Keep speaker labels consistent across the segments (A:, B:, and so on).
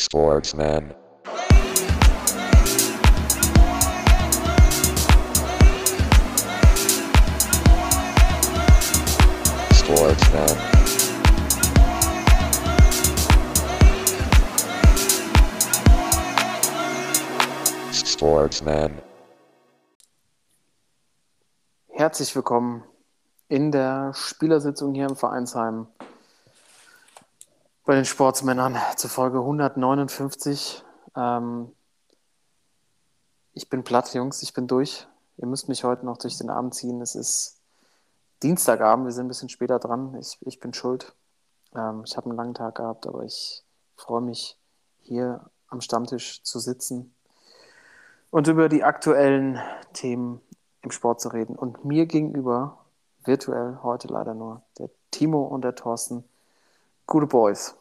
A: Sportsman. Sportsman. Sportsman.
B: Herzlich willkommen in der Spielersitzung hier im Vereinsheim bei den Sportsmännern zur Folge 159. Ähm, ich bin platt, Jungs, ich bin durch. Ihr müsst mich heute noch durch den Abend ziehen. Es ist Dienstagabend, wir sind ein bisschen später dran. Ich, ich bin schuld. Ähm, ich habe einen langen Tag gehabt, aber ich freue mich, hier am Stammtisch zu sitzen und über die aktuellen Themen im Sport zu reden. Und mir gegenüber, virtuell heute leider nur, der Timo und der Thorsten. Gute Boys.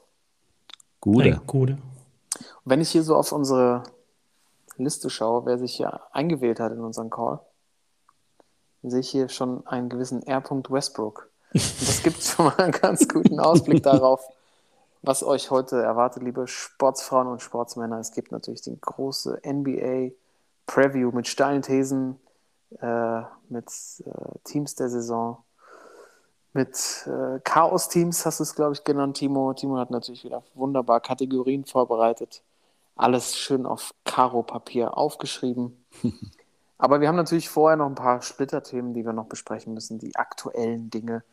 C: Gute.
D: Ein Gute.
B: Und wenn ich hier so auf unsere Liste schaue, wer sich hier eingewählt hat in unseren Call, dann sehe ich hier schon einen gewissen R. Westbrook. Und das gibt schon mal einen ganz guten Ausblick darauf, was euch heute erwartet, liebe Sportsfrauen und Sportsmänner. Es gibt natürlich die große NBA Preview mit steilen Thesen, äh, mit äh, Teams der Saison, mit äh, Chaos-Teams, hast du es, glaube ich, genannt, Timo. Timo hat natürlich wieder wunderbar Kategorien vorbereitet. Alles schön auf Karo-Papier aufgeschrieben. Aber wir haben natürlich vorher noch ein paar Splitterthemen, die wir noch besprechen müssen, die aktuellen Dinge.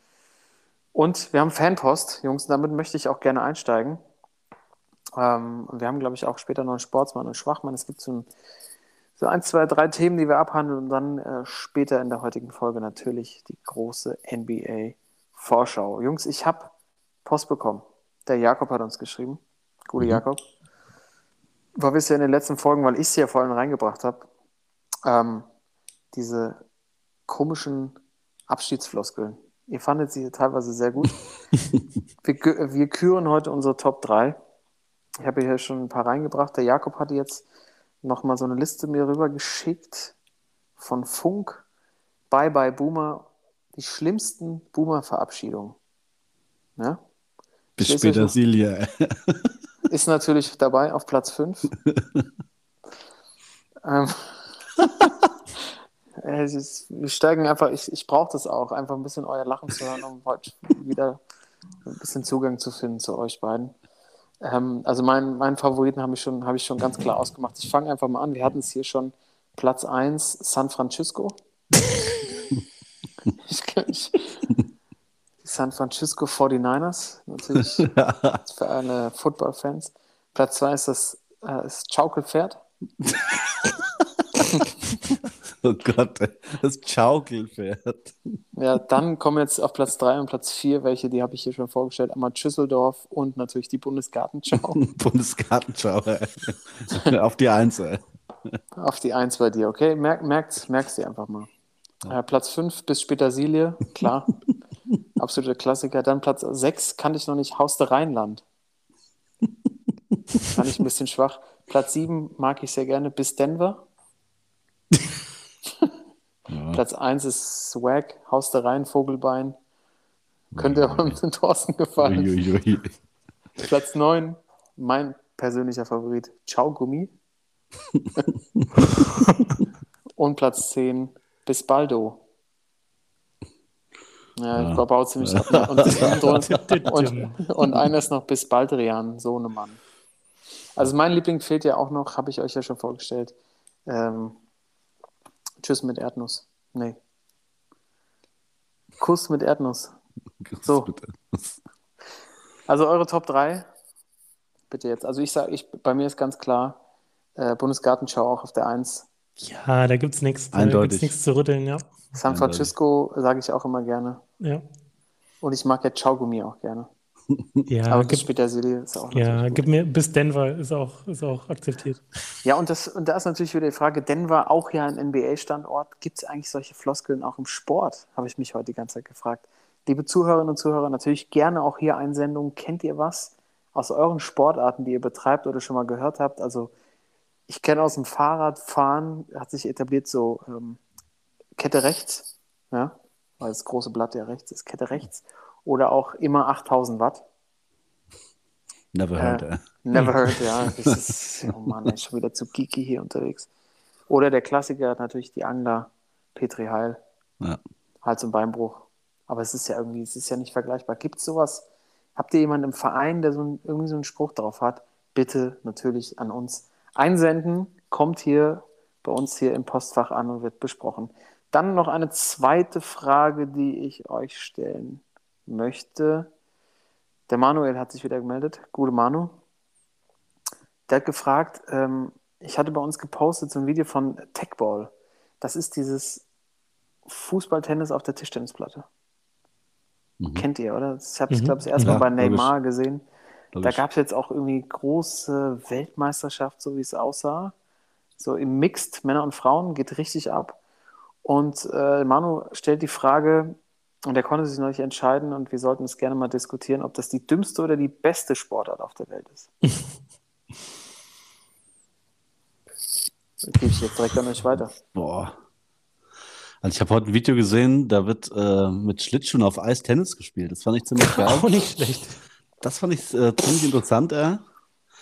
B: Und wir haben Fanpost, Jungs, damit möchte ich auch gerne einsteigen. Ähm, wir haben, glaube ich, auch später noch einen Sportsmann und Schwachmann. Es gibt so ein so ein, zwei, drei Themen, die wir abhandeln und dann äh, später in der heutigen Folge natürlich die große NBA-Vorschau. Jungs, ich habe Post bekommen. Der Jakob hat uns geschrieben. Gute
C: Mhm.
B: Jakob. War ihr in den letzten Folgen, weil ich sie ja vorhin reingebracht habe, ähm, diese komischen Abschiedsfloskeln. Ihr fandet sie teilweise sehr gut. wir, wir küren heute unsere Top 3. Ich habe hier schon ein paar reingebracht. Der Jakob hatte jetzt nochmal so eine Liste mir rübergeschickt von Funk. Bye bye Boomer. Die schlimmsten Boomer-Verabschiedungen. Ja?
C: Bis später. Silja.
B: Ist natürlich dabei auf Platz 5. ähm, äh, ist, wir steigen einfach, ich, ich brauche das auch, einfach ein bisschen euer Lachen zu hören, um heute wieder ein bisschen Zugang zu finden zu euch beiden. Ähm, also mein, meinen Favoriten habe ich, schon, habe ich schon ganz klar ausgemacht. Ich fange einfach mal an. Wir hatten es hier schon Platz 1, San Francisco. Die San Francisco 49ers, natürlich für alle Football-Fans. Platz 2 ist das, äh, das Schaukelpferd.
C: Oh Gott, das Schaukelpferd.
B: Ja, dann kommen jetzt auf Platz 3 und Platz 4, welche, die habe ich hier schon vorgestellt, einmal Düsseldorf und natürlich die Bundesgartenschau.
C: Bundesgartenschau. Auf die Eins. ey.
B: Auf die 1 bei dir, okay? Merk, merkt, merkst dir einfach mal. Äh, Platz 5 bis Petersilie, klar. Absoluter Klassiker. Dann Platz 6 kannte ich noch nicht, Haus der Rheinland. Fand ich ein bisschen schwach. Platz 7 mag ich sehr gerne, bis Denver.
C: Ja.
B: Platz 1 ist Swag, Haus der Rhein, Vogelbein. Könnte auch dem Thorsten gefallen.
C: Uiuiui.
B: Platz 9, mein persönlicher Favorit, Ciao Gummi. Und Platz 10, Bis Baldo. Ja,
C: Ja.
B: ja. baut ziemlich ab. Und, und, und, und einer ist noch Bis Baldrian, Sohnemann. Also mein Liebling fehlt ja auch noch, habe ich euch ja schon vorgestellt. Ähm, Tschüss mit Erdnuss. Nee. Kuss mit Erdnuss. So.
C: Bitte.
B: Also eure Top 3, bitte jetzt. Also ich sage, ich, bei mir ist ganz klar, äh, Bundesgartenschau auch auf der 1.
D: Ja, da gibt's nichts. Da
C: Eindeutig.
D: gibt's nichts zu rütteln, ja.
B: San. Francisco sage ich auch immer gerne.
D: Ja,
B: Und ich mag ja Chaugummi auch gerne.
D: ja,
B: Aber bis
D: gib,
B: Silly ist auch
D: ja gib mir bis Denver ist auch, ist auch akzeptiert.
B: Ja, und, das, und da ist natürlich wieder die Frage, Denver auch ja ein NBA-Standort. Gibt es eigentlich solche Floskeln auch im Sport? Habe ich mich heute die ganze Zeit gefragt. Liebe Zuhörerinnen und Zuhörer, natürlich gerne auch hier Einsendungen. Kennt ihr was aus euren Sportarten, die ihr betreibt oder schon mal gehört habt? Also ich kenne aus dem Fahrradfahren, hat sich etabliert so ähm, Kette rechts, ja, weil das große Blatt ja rechts ist, Kette rechts. Oder auch immer 8000 Watt.
C: Never heard.
B: Äh,
C: ey.
B: Never heard, ja. Das ist, oh Mann, ist schon wieder zu geeky hier unterwegs. Oder der Klassiker natürlich die Angler, Petri Heil,
C: Ja.
B: Hals- und Beinbruch. Aber es ist ja irgendwie, es ist ja nicht vergleichbar. Gibt es sowas? Habt ihr jemanden im Verein, der so ein, irgendwie so einen Spruch drauf hat? Bitte natürlich an uns einsenden. Kommt hier bei uns hier im Postfach an und wird besprochen. Dann noch eine zweite Frage, die ich euch stellen möchte. Der Manuel hat sich wieder gemeldet. Gute Manu. Der hat gefragt, ähm, ich hatte bei uns gepostet so ein Video von Techball. Das ist dieses Fußballtennis auf der Tischtennisplatte.
C: Mhm.
B: Kennt ihr, oder? Ich habe es,
D: Mhm.
B: glaube ich, erst mal
C: Ja,
B: bei Neymar gesehen. Da gab es jetzt auch irgendwie große Weltmeisterschaft, so wie es aussah. So im Mixed, Männer und Frauen, geht richtig ab. Und äh, Manu stellt die Frage, und er konnte sich noch nicht entscheiden, und wir sollten es gerne mal diskutieren, ob das die dümmste oder die beste Sportart auf der Welt ist. Das gebe ich jetzt direkt an euch weiter.
C: Boah. Also ich habe heute ein Video gesehen, da wird äh, mit Schlittschuhen auf Eis Tennis gespielt. Das fand ich ziemlich geil.
D: Auch nicht schlecht.
C: Das fand ich äh, ziemlich interessant, äh.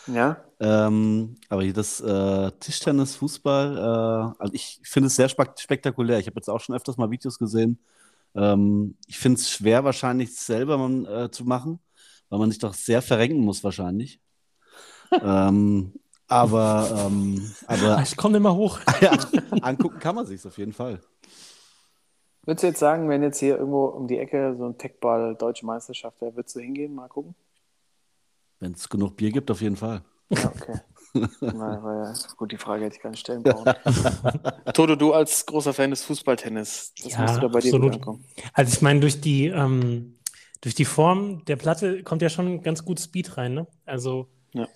B: Ja?
C: Ähm, aber hier das äh, Tischtennis, Fußball, äh, also ich finde es sehr spek spektakulär. Ich habe jetzt auch schon öfters mal Videos gesehen. Ähm, ich finde es schwer, wahrscheinlich selber man, äh, zu machen, weil man sich doch sehr verrenken muss, wahrscheinlich. ähm, aber ähm, aber
D: Ich komme immer hoch.
C: ja, angucken kann man sich auf jeden Fall.
B: Würdest du jetzt sagen, wenn jetzt hier irgendwo um die Ecke so ein Techball Deutsche Meisterschaft wäre, würdest du hingehen, mal gucken?
C: Wenn es genug Bier gibt, auf jeden Fall.
B: Ja, okay. Na, war ja, gut, die Frage hätte ich gar nicht stellen brauchen. Toto, du als großer Fan des Fußballtennis, das
D: Ja,
B: müsste da bei dir
D: absolut.
B: gut ankommen.
D: Also ich meine, durch die, ähm, durch die Form der Platte kommt ja schon ganz gut Speed rein, ne? Also
B: Ja.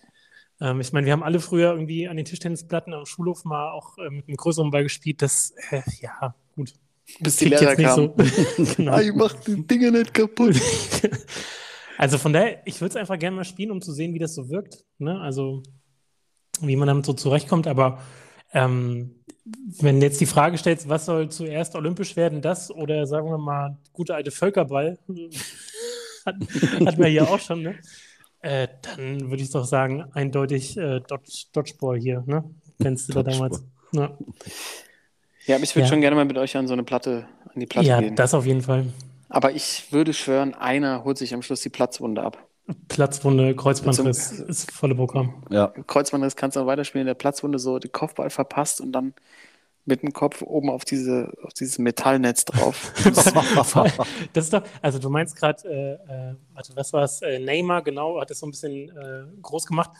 D: ähm, ich meine, wir haben alle früher irgendwie an den Tischtennisplatten am Schulhof mal auch äh, mit einem größeren Ball gespielt. Das, äh, ja, gut.
B: Bis die
D: Kickt
B: Lehrer
D: jetzt
B: kamen.
D: nicht so. genau.
B: ich mach die Dinge nicht kaputt.
D: Also von daher, ich würde es einfach gerne mal spielen, um zu sehen, wie das so wirkt. Ne? Also wie man damit so zurechtkommt. Aber ähm, wenn du jetzt die Frage stellst, was soll zuerst olympisch werden, das oder sagen wir mal, gute alte Völkerball, hat, hatten wir hier auch schon, ne? Äh, dann würde ich doch sagen, eindeutig äh, Dodge, Dodgeball hier, ne? Kennst du da damals? Ja,
B: Ja, aber ich würde
D: Ja.
B: schon gerne mal mit euch an so eine Platte, an die Platte
D: ja
B: gehen.
D: das auf jeden Fall.
B: Aber ich würde schwören, einer holt sich am Schluss die Platzwunde ab.
D: Platzwunde, Kreuzbandriss,
B: Zum-
D: ist volle Programm.
C: Ja,
B: Kreuzbandriss kannst du noch weiterspielen, der Platzwunde so den Kopfball verpasst und dann mit dem Kopf oben auf, diese, auf dieses Metallnetz drauf.
D: Das ist doch, also du meinst gerade, äh, äh, warte, was war es? Äh, Neymar, genau, hat es so ein bisschen äh, groß gemacht.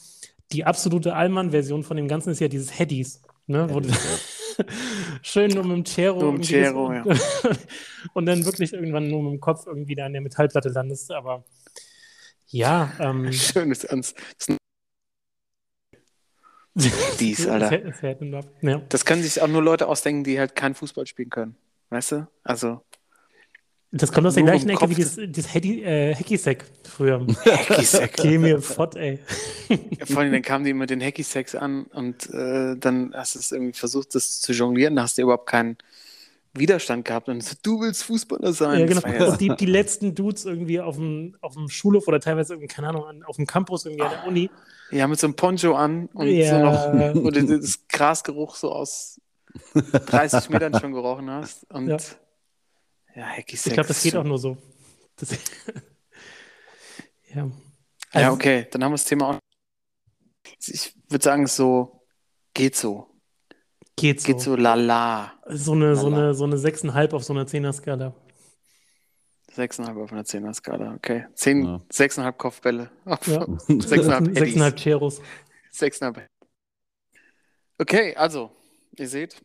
D: Die absolute Allmann-Version von dem Ganzen ist ja dieses Headies, ne? Wo du schön nur mit dem Chero
B: Nur mit dem
D: das- und, und dann wirklich irgendwann nur mit dem Kopf irgendwie da an der Metallplatte landest. Aber ja, ähm,
B: Schönes Ernst. Das Dies, Alter.
D: Ja.
B: Das können sich auch nur Leute ausdenken, die halt kein Fußball spielen können. Weißt du? Also,
D: Das kommt aus der
B: Nur
D: gleichen Ecke
B: Kopf
D: wie das, das Hedi, äh, Hacky-Sack früher.
B: Hacky-Sack.
D: Geh mir fort, ey.
B: Vor allem, dann kamen die mit den Hacky-Sacks an und äh, dann hast du es irgendwie versucht, das zu jonglieren. Da hast du überhaupt keinen Widerstand gehabt. Und so, du willst Fußballer sein.
D: Ja, genau.
B: ja-
D: Und die, die letzten Dudes irgendwie auf dem, auf dem Schulhof oder teilweise, irgendwie, keine Ahnung, an- auf dem Campus irgendwie an der Uni.
B: Ja, mit so einem Poncho an und
D: Ja.
B: so noch, wo du das Grasgeruch so aus 30 Metern schon gerochen hast. Und
D: Ja.
B: Ja, Hacky
D: Ich glaube, das geht auch nur so. Das, ja.
B: Ja,
D: Also-
B: okay, dann haben wir das Thema auch. Ich würde sagen, so geht so.
D: Geht so.
B: Geht so lala.
D: So eine, so
B: Lala.
D: eine, so eine 6,5 auf so einer 10er-Skala.
B: 6,5 auf einer 10er Skala, okay. 10,
C: Ja.
B: 6,5 Kopfbälle.
D: Ja.
B: 6,5 Eddies.
D: 6,5 Cheros.
B: 6,5. Okay, also, ihr seht,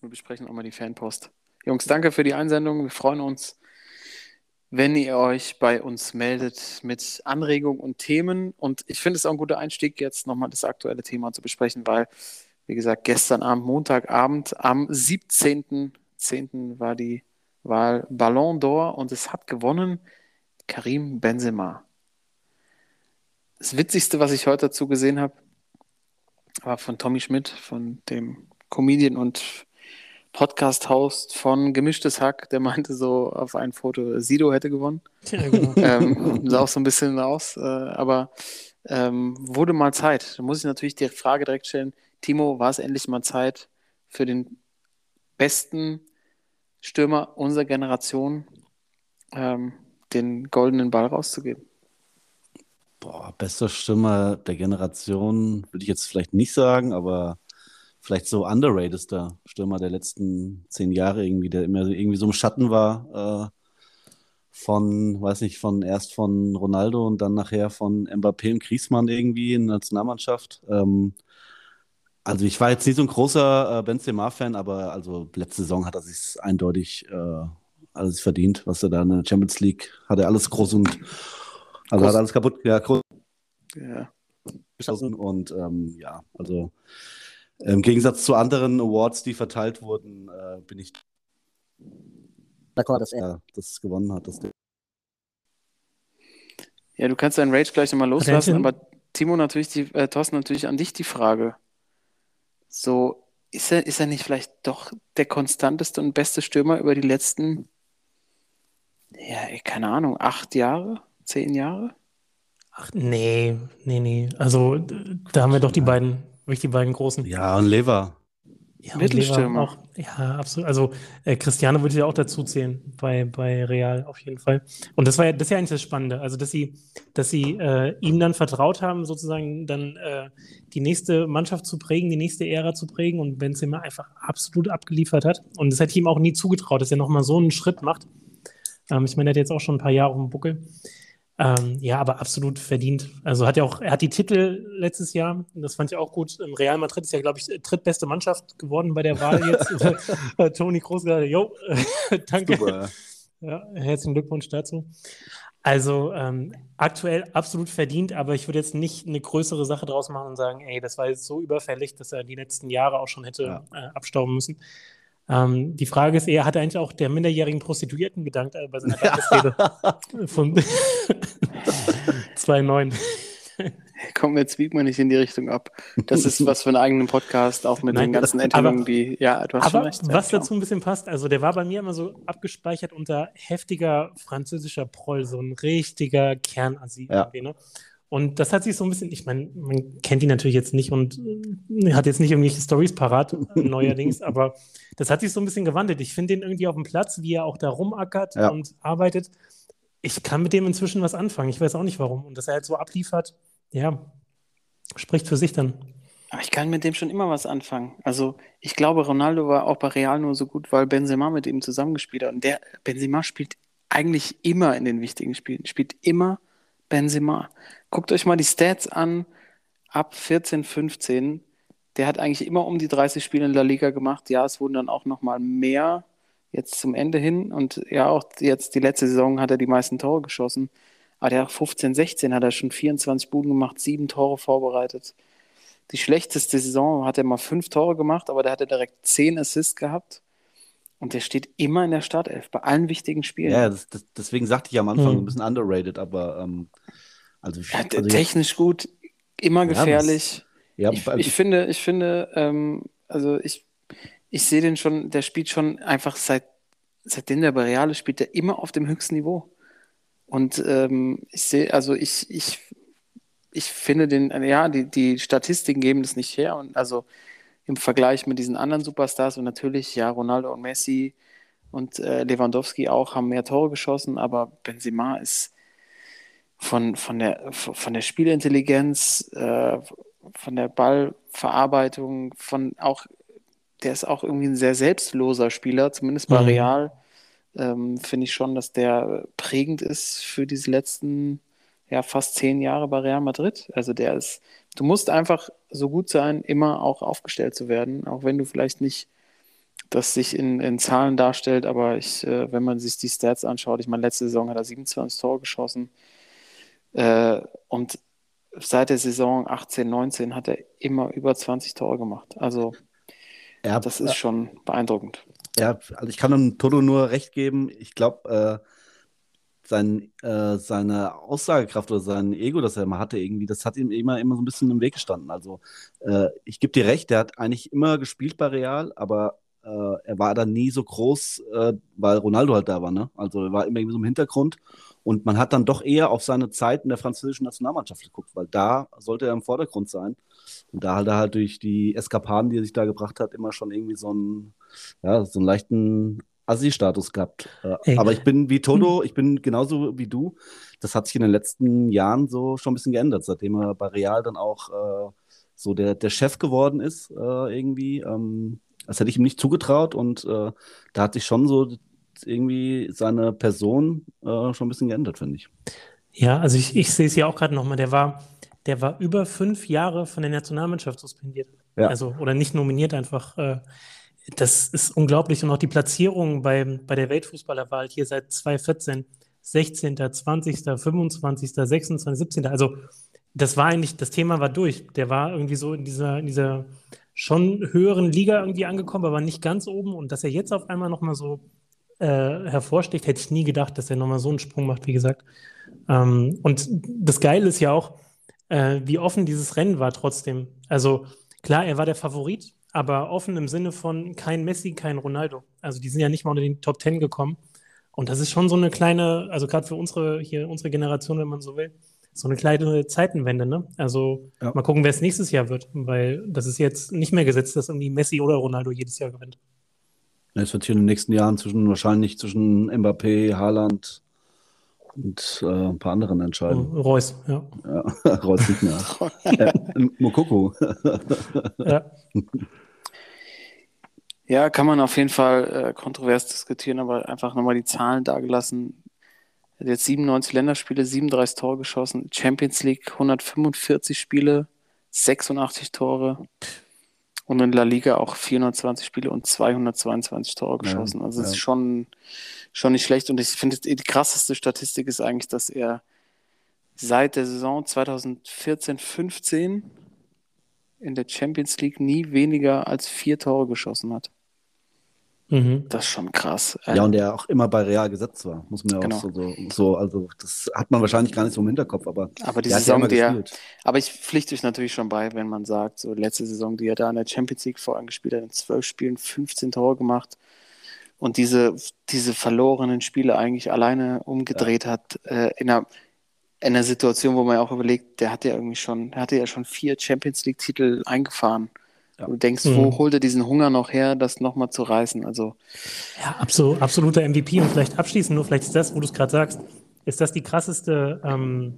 B: wir besprechen auch mal die Fanpost. Jungs, danke für die Einsendung. Wir freuen uns, wenn ihr euch bei uns meldet mit Anregungen und Themen. Und ich finde es auch ein guter Einstieg, jetzt nochmal das aktuelle Thema zu besprechen, weil, wie gesagt, gestern Abend, Montagabend, am 17.10. war die Wahl Ballon d'Or und es hat gewonnen Karim Benzema. Das Witzigste, was ich heute dazu gesehen habe, war von Tommy Schmidt, von dem Comedian und Podcast-Host von Gemischtes Hack, der meinte so auf ein Foto, Sido hätte gewonnen.
D: Ja, genau.
B: ähm, sah auch so ein bisschen aus, äh, aber ähm, wurde mal Zeit. Da muss ich natürlich die Frage direkt stellen, Timo, war es endlich mal Zeit für den besten Stürmer unserer Generation ähm, den goldenen Ball rauszugeben?
C: Boah, bester Stürmer der Generation würde ich jetzt vielleicht nicht sagen, aber vielleicht so underratedster Stürmer der letzten zehn Jahre irgendwie, der immer irgendwie so im Schatten war äh, von, weiß nicht, von erst von Ronaldo und dann nachher von Mbappé und Griezmann irgendwie in der Nationalmannschaft. Ähm, also ich war jetzt nicht so ein großer äh, Benzema-Fan, aber also letzte Saison hat er sich eindeutig äh, alles verdient, was er da in der Champions League hat er alles groß und also
B: Groß.
C: hat alles kaputt, ja, groß
B: Ja.
C: und ähm, ja, also im Gegensatz zu anderen Awards, die verteilt wurden, äh, bin ich d'accord, dass er das gewonnen hat. Das
B: ja, du kannst deinen Rage gleich nochmal loslassen, aber Timo natürlich, die, äh, Thorsten natürlich an dich die Frage. So, ist er, ist er nicht vielleicht doch der konstanteste und beste Stürmer über die letzten, ja, ey, keine Ahnung, acht Jahre, zehn Jahre?
D: Ach, nee, nee, nee. Also da haben wir doch die beiden, wirklich die beiden großen.
C: ja, und Lever.
D: Ja, und
B: Mittelstürmer.
D: Lever Auch, ja, absolut. Also äh, Cristiano würde ich ja auch dazu zählen bei, bei Real auf jeden Fall. Und das war ja, das ist ja eigentlich das Spannende. Also, dass sie, dass sie äh, ihm dann vertraut haben, sozusagen dann äh, die nächste Mannschaft zu prägen, die nächste Ära zu prägen und Benzema einfach absolut abgeliefert hat. Und das hätte ich ihm auch nie zugetraut, dass er nochmal so einen Schritt macht. Ähm, ich meine, er hat jetzt auch schon ein paar Jahre auf dem Buckel. Ähm, ja, aber absolut verdient. Also hat ja auch, er hat die Titel letztes Jahr, das fand ich auch gut. Im Real Madrid ist ja, glaube ich, drittbeste Mannschaft geworden bei der Wahl jetzt. Äh, Toni Kroos gerade, jo, danke.
C: Super.
D: Ja, herzlichen Glückwunsch dazu. Also ähm, aktuell absolut verdient, aber ich würde jetzt nicht eine größere Sache draus machen und sagen, ey, das war jetzt so überfällig, dass er die letzten Jahre auch schon hätte
C: Ja.
D: äh, abstauben müssen. Ähm, die Frage ist eher, hat er eigentlich auch der minderjährigen Prostituierten gedankt äh, bei seiner Dankesrede von 2,9?
B: Komm, jetzt biegt man nicht in die Richtung ab. Das ist was für einen eigenen Podcast, auch mit
D: Nein,
B: den ganzen Enthüllungen, die, ja, du hast schon
D: Aber
B: recht.
D: was dazu ein bisschen passt, also der war bei mir immer so abgespeichert unter heftiger französischer Proll, so ein richtiger Kernassi.
C: Ja.
D: Ne? Und das hat sich so ein bisschen, ich meine, man kennt ihn natürlich jetzt nicht und äh, hat jetzt nicht irgendwelche Stories parat, äh, neuerdings, aber das hat sich so ein bisschen gewandelt. Ich finde den irgendwie auf dem Platz, wie er auch da rumackert
C: Ja.
D: und arbeitet. Ich kann mit dem inzwischen was anfangen. Ich weiß auch nicht warum. Und dass er halt so abliefert, ja, spricht für sich dann.
B: Aber ich kann mit dem schon immer was anfangen. Also ich glaube, Ronaldo war auch bei Real nur so gut, weil Benzema mit ihm zusammengespielt hat. Und der Benzema spielt eigentlich immer in den wichtigen Spielen, spielt immer Benzema. Guckt euch mal die Stats an, ab 14, 15. Der hat eigentlich immer um die 30 Spiele in La Liga gemacht. Ja, es wurden dann auch noch mal mehr jetzt zum Ende hin. Und ja, auch jetzt die letzte Saison hat er die meisten Tore geschossen. Aber der hat 15, 16 hat er schon 24 Buden gemacht, sieben Tore vorbereitet. Die schlechteste Saison hat er mal fünf Tore gemacht, aber der hatte direkt zehn Assists gehabt. Und der steht immer in der Startelf, bei allen wichtigen Spielen.
C: Ja, das, das, deswegen sagte ich am Anfang
D: Hm.
C: ein bisschen underrated, aber ähm, also,
B: Ja,
C: also
B: technisch gut, immer
C: Ja,
B: gefährlich.
C: ja,
B: ich,
C: also-
B: ich finde, ich finde, ähm, also ich, ich sehe den schon, der spielt schon einfach seit, seitdem der bei Real ist, spielt er immer auf dem höchsten Niveau. Und ähm, ich sehe, also ich, ich, ich finde den, ja, die, die Statistiken geben das nicht her. Und also im Vergleich mit diesen anderen Superstars und natürlich, ja, Ronaldo und Messi und äh, Lewandowski auch haben mehr Tore geschossen, aber Benzema ist von, von, der, von der Spielintelligenz, äh, von der Ballverarbeitung, von auch, der ist auch irgendwie ein sehr selbstloser Spieler, zumindest bei
D: Mhm.
B: Real. Ähm, finde ich schon, dass der prägend ist für diese letzten ja, fast zehn Jahre bei Real Madrid. Also der ist, du musst einfach so gut sein, immer auch aufgestellt zu werden, auch wenn du vielleicht nicht das sich in, in Zahlen darstellt, aber ich, äh, wenn man sich die Stats anschaut, ich meine, letzte Saison hat er 27 Tore geschossen äh, und seit der Saison 18, 19 hat er immer über 20 Tore gemacht. Also
C: ja,
B: das ist schon beeindruckend.
C: Ja, also ich kann dem Toto nur recht geben. Ich glaube, äh, sein, äh, seine Aussagekraft oder sein Ego, das er immer hatte, irgendwie, das hat ihm immer, immer so ein bisschen im Weg gestanden. Also äh, ich gebe dir recht, der hat eigentlich immer gespielt bei Real, aber äh, er war dann nie so groß, äh, weil Ronaldo halt da war. Ne? Also er war immer irgendwie so im Hintergrund Und man hat dann doch eher auf seine Zeit in der französischen Nationalmannschaft geguckt, weil da sollte er im Vordergrund sein. Und da hat er halt durch die Eskapaden, die er sich da gebracht hat, immer schon irgendwie so einen, ja, so einen leichten Assi-Status gehabt.
D: Ey.
C: Aber ich bin wie Toto, ich bin genauso wie du. Das hat sich in den letzten Jahren so schon ein bisschen geändert, seitdem er bei Real dann auch äh, so der, der Chef geworden ist, äh, irgendwie. Ähm, das hätte ich ihm nicht zugetraut und äh, da hat sich schon so irgendwie seine Person äh, schon ein bisschen geändert, finde ich.
D: Ja, also ich, ich sehe es ja auch gerade nochmal. Der war, der war über fünf Jahre von der Nationalmannschaft suspendiert.
C: Ja.
D: Also, oder nicht nominiert einfach. Äh, das ist unglaublich. Und auch die Platzierung bei, bei der Weltfußballerwahl hier seit 2014, 16., 20., 25., 26., 17. Also, das war eigentlich, das Thema war durch. Der war irgendwie so in dieser, in dieser schon höheren Liga irgendwie angekommen, aber nicht ganz oben. Und dass er jetzt auf einmal nochmal so äh, hervorsticht, hätte ich nie gedacht, dass er nochmal so einen Sprung macht, wie gesagt. Ähm, und das Geile ist ja auch, äh, wie offen dieses Rennen war trotzdem. Also klar, er war der Favorit, aber offen im Sinne von kein Messi, kein Ronaldo. Also die sind ja nicht mal unter den Top Ten gekommen. Und das ist schon so eine kleine, also gerade für unsere, hier, unsere Generation, wenn man so will, so eine kleine Zeitenwende, ne? Also
C: Ja.
D: mal gucken, wer es nächstes Jahr wird, weil das ist jetzt nicht mehr gesetzt, dass irgendwie Messi oder Ronaldo jedes Jahr gewinnt.
C: Es wird hier in den nächsten Jahren zwischen wahrscheinlich zwischen Mbappé, Haaland und äh, ein paar anderen entscheiden.
D: Reus, ja.
C: Ja, Reus nicht mehr. äh, Mokoko.
D: ja.
B: Ja, kann man auf jeden Fall äh, kontrovers diskutieren, aber einfach nochmal die Zahlen dargelassen. Er hat jetzt 97 Länderspiele, 37 Tore geschossen, Champions League 145 Spiele, 86 Tore und in La Liga auch 420 Spiele und 222 Tore
C: Ja,
B: geschossen. also es
C: ja.
B: ist schon, schon nicht schlecht und ich finde, die krasseste Statistik ist eigentlich, dass er seit der Saison 2014-15 in der Champions League nie weniger als vier Tore geschossen hat.
D: Mhm.
B: Das ist schon krass.
C: Ja, und der auch immer bei Real gesetzt war, muss man ja
B: Genau.
C: auch so, so, so, also das hat man wahrscheinlich gar nicht so im Hinterkopf, aber
B: aber die
C: der hat ja
B: Saison,
C: immer
B: die er,
C: gespielt.
B: aber ich pflichte euch natürlich schon bei, wenn man sagt, so letzte Saison, die er da in der Champions League vorangespielt hat, in zwölf Spielen 15 Tore gemacht und diese, diese verlorenen Spiele eigentlich alleine umgedreht hat, äh, in einer, in einer Situation, wo man ja auch überlegt, der hat ja irgendwie schon, der hatte ja schon vier Champions League-Titel eingefahren.
C: Ja.
B: Du denkst,
D: Mhm.
B: wo holt er diesen Hunger noch her, das nochmal zu reißen? Also,
D: Ja, absolut, absoluter MVP. Und vielleicht abschließend nur, vielleicht ist das, wo du es gerade sagst, ist das die krasseste, ähm,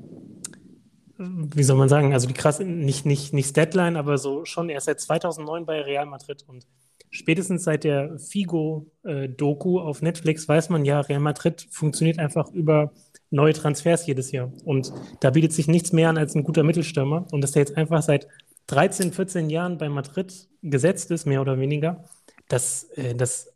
D: wie soll man sagen, also die krasse, nicht, nicht, nicht Statline, aber so schon erst seit 2009 bei Real Madrid und spätestens seit der Figo-Doku auf Netflix weiß man ja, Real Madrid funktioniert einfach über neue Transfers jedes Jahr. Und da bietet sich nichts mehr an als ein guter Mittelstürmer. Und dass der jetzt einfach seit 13, 14 Jahren bei Madrid gesetzt ist, mehr oder weniger, das, äh, das,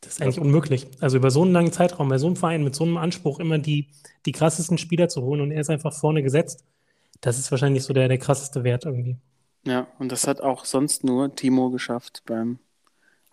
D: das ist eigentlich unmöglich. Also über so einen langen Zeitraum, bei so einem Verein mit so einem Anspruch immer die, die krassesten Spieler zu holen und er ist einfach vorne gesetzt, das ist wahrscheinlich so der, der krasseste Wert irgendwie.
B: ja, und das hat auch sonst nur Timo geschafft beim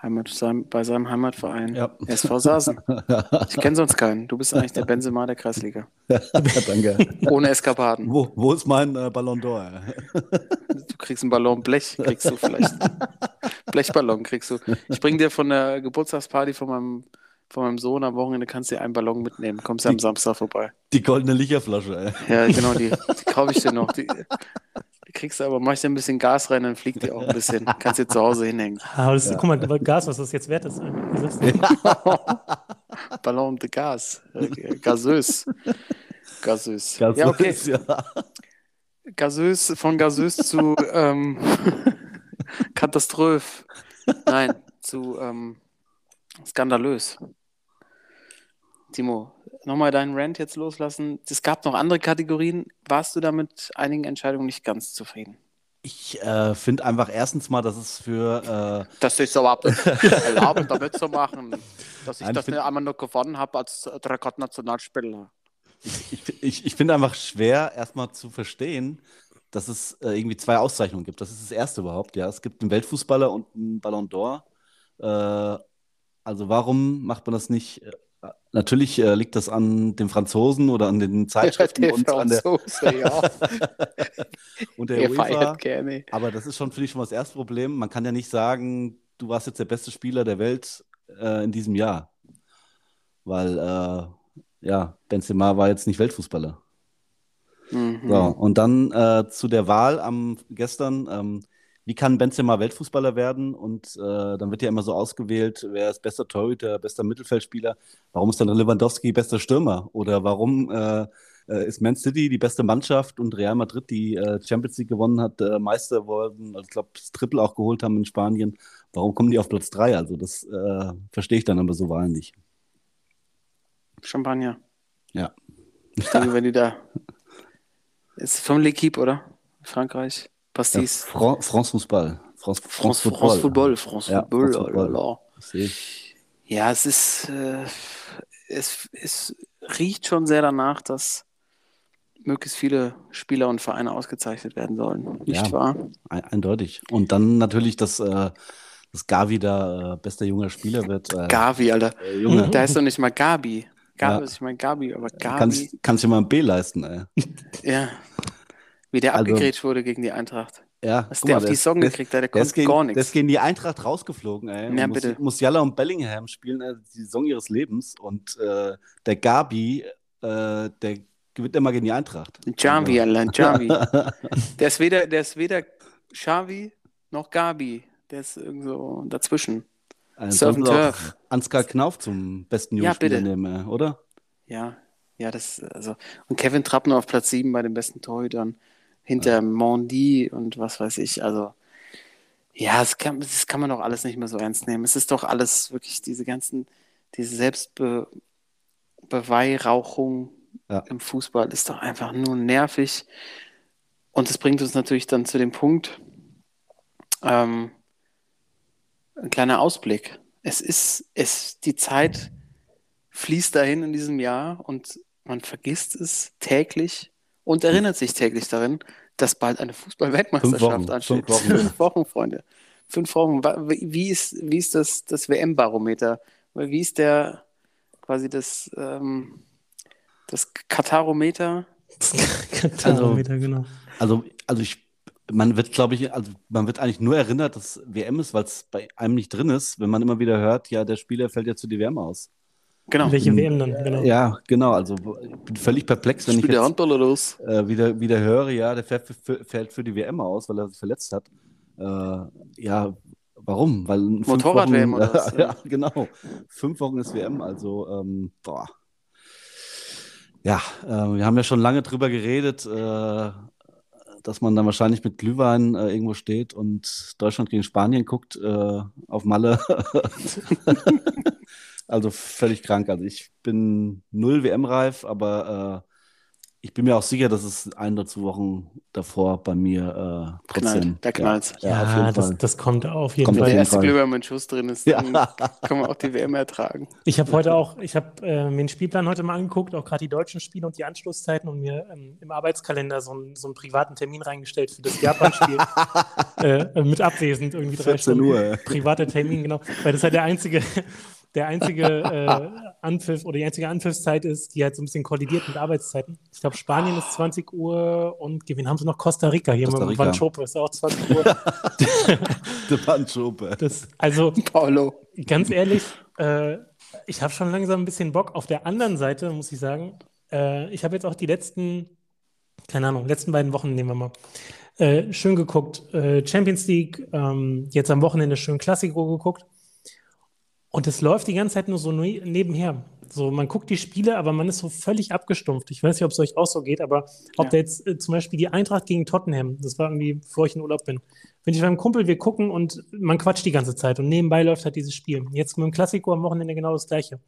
B: Heimat, seinem, bei seinem Heimatverein
C: Ja.
B: SV Sasen. Ich kenne sonst keinen. Du bist eigentlich der Benzema der Kreisliga.
C: Danke.
B: Ohne Eskapaden.
C: Wo, wo ist mein äh, Ballon d'Or?
B: Du kriegst einen Ballon Blech, kriegst du vielleicht. Blechballon kriegst du. Ich bring dir von der Geburtstagsparty von meinem, von meinem Sohn am Wochenende, kannst dir einen Ballon mitnehmen. Kommst du am Samstag vorbei.
C: Die goldene Licherflasche, ey.
B: Ja, genau, die, die kaufe ich dir noch. Die, die kriegst du aber, mach ich dir ein bisschen Gas rein, dann fliegt die auch ein bisschen. Kannst dir zu Hause hinhängen.
D: Aber das, guck mal, Gas, was das jetzt wert ist. Du?
B: Ballon de Gas. Äh, Gasös. Gasös.
C: Ganz
B: Ja, okay.
C: ja.
B: Gasös, von Gasös zu ähm, Katastroph. Nein, zu ähm, skandalös. Timo, nochmal deinen Rant jetzt loslassen. Es gab noch andere Kategorien. Warst du da mit einigen Entscheidungen nicht ganz zufrieden?
C: Ich äh, finde einfach erstens mal, dass es für äh,
B: Dass ich so überhaupt erlaube, da mitzumachen. Dass ich
C: Nein,
B: das
C: find-
B: nicht einmal noch gewonnen habe als Rekordnationalspieler.
C: Ich, ich, ich finde einfach schwer, erstmal zu verstehen, dass es äh, irgendwie zwei Auszeichnungen gibt. Das ist das erste überhaupt, ja. Es gibt einen Weltfußballer und einen Ballon d'Or. Äh, also warum macht man das nicht? Natürlich äh, liegt das an den Franzosen oder an den Zeitschriften
B: Der
C: und an der,
B: ja.
C: und der
B: Er
C: UEFA.
B: feiert gerne.
C: Aber das ist schon, finde ich, schon mal das erste Problem. Man kann ja nicht sagen, du warst jetzt der beste Spieler der Welt äh, in diesem Jahr. Weil, äh, ja, Benzema war jetzt nicht Weltfußballer.
B: Mhm.
C: So, und dann äh, zu der Wahl am gestern. Ähm, wie kann Benzema Weltfußballer werden? Und äh, dann wird ja immer so ausgewählt, wer ist bester Torhüter, bester Mittelfeldspieler. Warum ist dann Lewandowski bester Stürmer? Oder warum äh, äh, ist Man City die beste Mannschaft und Real Madrid, die äh, Champions League gewonnen hat, äh, Meister geworden, also ich glaube, das Triple auch geholt haben in Spanien. Warum kommen die auf Platz 3? Also das äh, verstehe ich dann aber so Wahlen nicht.
B: Champagner.
C: Ja.
B: Ich denke, wenn die da. Ist vom L'Equipe, oder? Frankreich.
C: Ja,
B: Pastis.
C: Fran France Fußball. France,
B: France,
C: France
B: France Football. France
C: Ja,
B: Football.
C: France Football. Das ich.
B: Ja, es ist. Äh, es, es riecht schon sehr danach, dass möglichst viele Spieler und Vereine ausgezeichnet werden sollen. Nicht
C: Ja.
B: wahr?
C: Ein, eindeutig. Und dann natürlich, dass, äh, dass Gavi da äh, bester junger Spieler wird. Äh,
B: Gavi, Alter.
C: äh, Junge,
B: Da ist doch nicht mal Gabi. Gabi
C: Ja.
B: ist nicht mal Gabi, aber Gabi.
C: kannst, kannst du mal ein B leisten, ey.
B: Ja. Wie der
C: Also-
B: abgegrätscht wurde gegen die Eintracht.
C: Ja,
B: Was der
C: mal,
B: auf die
C: der-
B: gekriegt hat, der konnte
C: gegen,
B: gar
C: der ist
B: nichts.
C: gegen die Eintracht rausgeflogen, ey.
B: Ja,
C: Und
B: bitte.
C: Mus- Musiala und Bellingham spielen äh, die Saison ihres Lebens und äh, der Gabi, äh, der gewinnt immer gegen die Eintracht.
B: Javi,
C: Also-
B: Alter, Javi. Der ist weder, der ist weder Xavi noch Gabi. Der ist irgendwo dazwischen.
C: Also
B: Surf and Turf.
C: Ansgar Knauf zum besten
B: Ja,
C: jungen Spieler
B: bitte.
C: nehmen, äh, oder?
B: Ja, ja, das, also. Und Kevin Trapp nur auf Platz 7 bei den besten Torhütern. Hinter Mondi und was weiß ich. Also, ja, das kann, das kann man doch alles nicht mehr so ernst nehmen. Es ist doch alles wirklich diese ganzen, diese Selbstbeweihräuchung
C: Ja.
B: im Fußball ist doch einfach nur nervig. Und das bringt uns natürlich dann zu dem Punkt, ähm, ein kleiner Ausblick. Es ist, es, die Zeit fließt dahin in diesem Jahr und man vergisst es täglich und erinnert sich täglich darin, dass bald eine Fußball-Weltmeisterschaft ansteht.
C: fünf Wochen.
B: Fünf Wochen, Freunde. Fünf Wochen. Wie ist, wie ist das, das WM-Barometer? Wie ist der quasi das, ähm, das Katarometer?
D: Katarometer, genau.
C: Also, also ich, man wird, glaube ich, also man wird eigentlich nur erinnert, dass WM ist, weil es bei einem nicht drin ist, wenn man immer wieder hört, ja, der Spieler fällt jetzt für die WM aus.
B: Genau.
D: Welche WM dann? Genau.
C: Ja, genau. Also ich bin völlig perplex, wenn ich
B: Spielt der
C: jetzt
B: Handball oder was?
C: äh, wieder, wieder höre, ja, der fährt für, für, fällt für die WM aus, weil er sich verletzt hat. Äh, ja, warum? Weil
B: Motorrad-WM
C: Wochen,
B: oder was?
C: ja, genau. Fünf Wochen ist WM, also ähm, boah. Ja, äh, wir haben ja schon lange drüber geredet, äh, dass man dann wahrscheinlich mit Glühwein äh, irgendwo steht und Deutschland gegen Spanien guckt äh, auf Malle. Also völlig krank. Also ich bin null WM-reif, aber äh, ich bin mir auch sicher, dass es ein oder zwei Wochen davor bei mir äh, trotzdem.
B: Knallt. Da knallt's.
C: Ja, ja, auf jeden
D: das,
C: Fall.
D: das kommt auf jeden
C: Kommt
B: Wenn
C: auf
B: der
D: Fall.
C: jeden
B: erste
C: Fall.
B: Glühwein mit Schuss drin ist, dann
C: Ja.
B: kann man auch die WM ertragen.
D: Ich habe heute auch, ich habe äh, mir den Spielplan heute mal angeguckt, auch gerade die deutschen Spiele und die Anschlusszeiten und mir ähm, im Arbeitskalender so, einen- so einen privaten Termin reingestellt für das Japan-Spiel. äh, mit abwesend, irgendwie drei
C: 14
D: Stunden.
C: Uhr.
D: Privater Termin, genau. Weil das halt der einzige, der einzige äh, Anpfiff oder die einzige Anpfiffszeit ist, die halt so ein bisschen kollidiert mit Arbeitszeiten. Ich glaube, Spanien ist 20 Uhr und wen haben sie noch? Costa Rica hier
C: Costa
D: mit
C: Rica.
D: Van Schope ist auch 20 Uhr.
C: Der Bandschope.
D: Das, also
B: Paulo.
D: ganz ehrlich, äh, ich habe schon langsam ein bisschen Bock. Auf der anderen Seite muss ich sagen, äh, ich habe jetzt auch die letzten, keine Ahnung, letzten beiden Wochen nehmen wir mal, äh, schön geguckt. Äh, Champions League, ähm, jetzt am Wochenende schön Klassiko geguckt. Und es läuft die ganze Zeit nur so ne nebenher. So, man guckt die Spiele, aber man ist so völlig abgestumpft. Ich weiß nicht, ob es euch auch so geht, aber ob
B: Ja.
D: da jetzt äh, zum Beispiel die Eintracht gegen Tottenham, das war irgendwie, bevor ich in Urlaub bin. Wenn ich beim Kumpel, wir gucken und man quatscht die ganze Zeit und nebenbei läuft halt dieses Spiel. Jetzt mit dem Klassiko am Wochenende genau das Gleiche.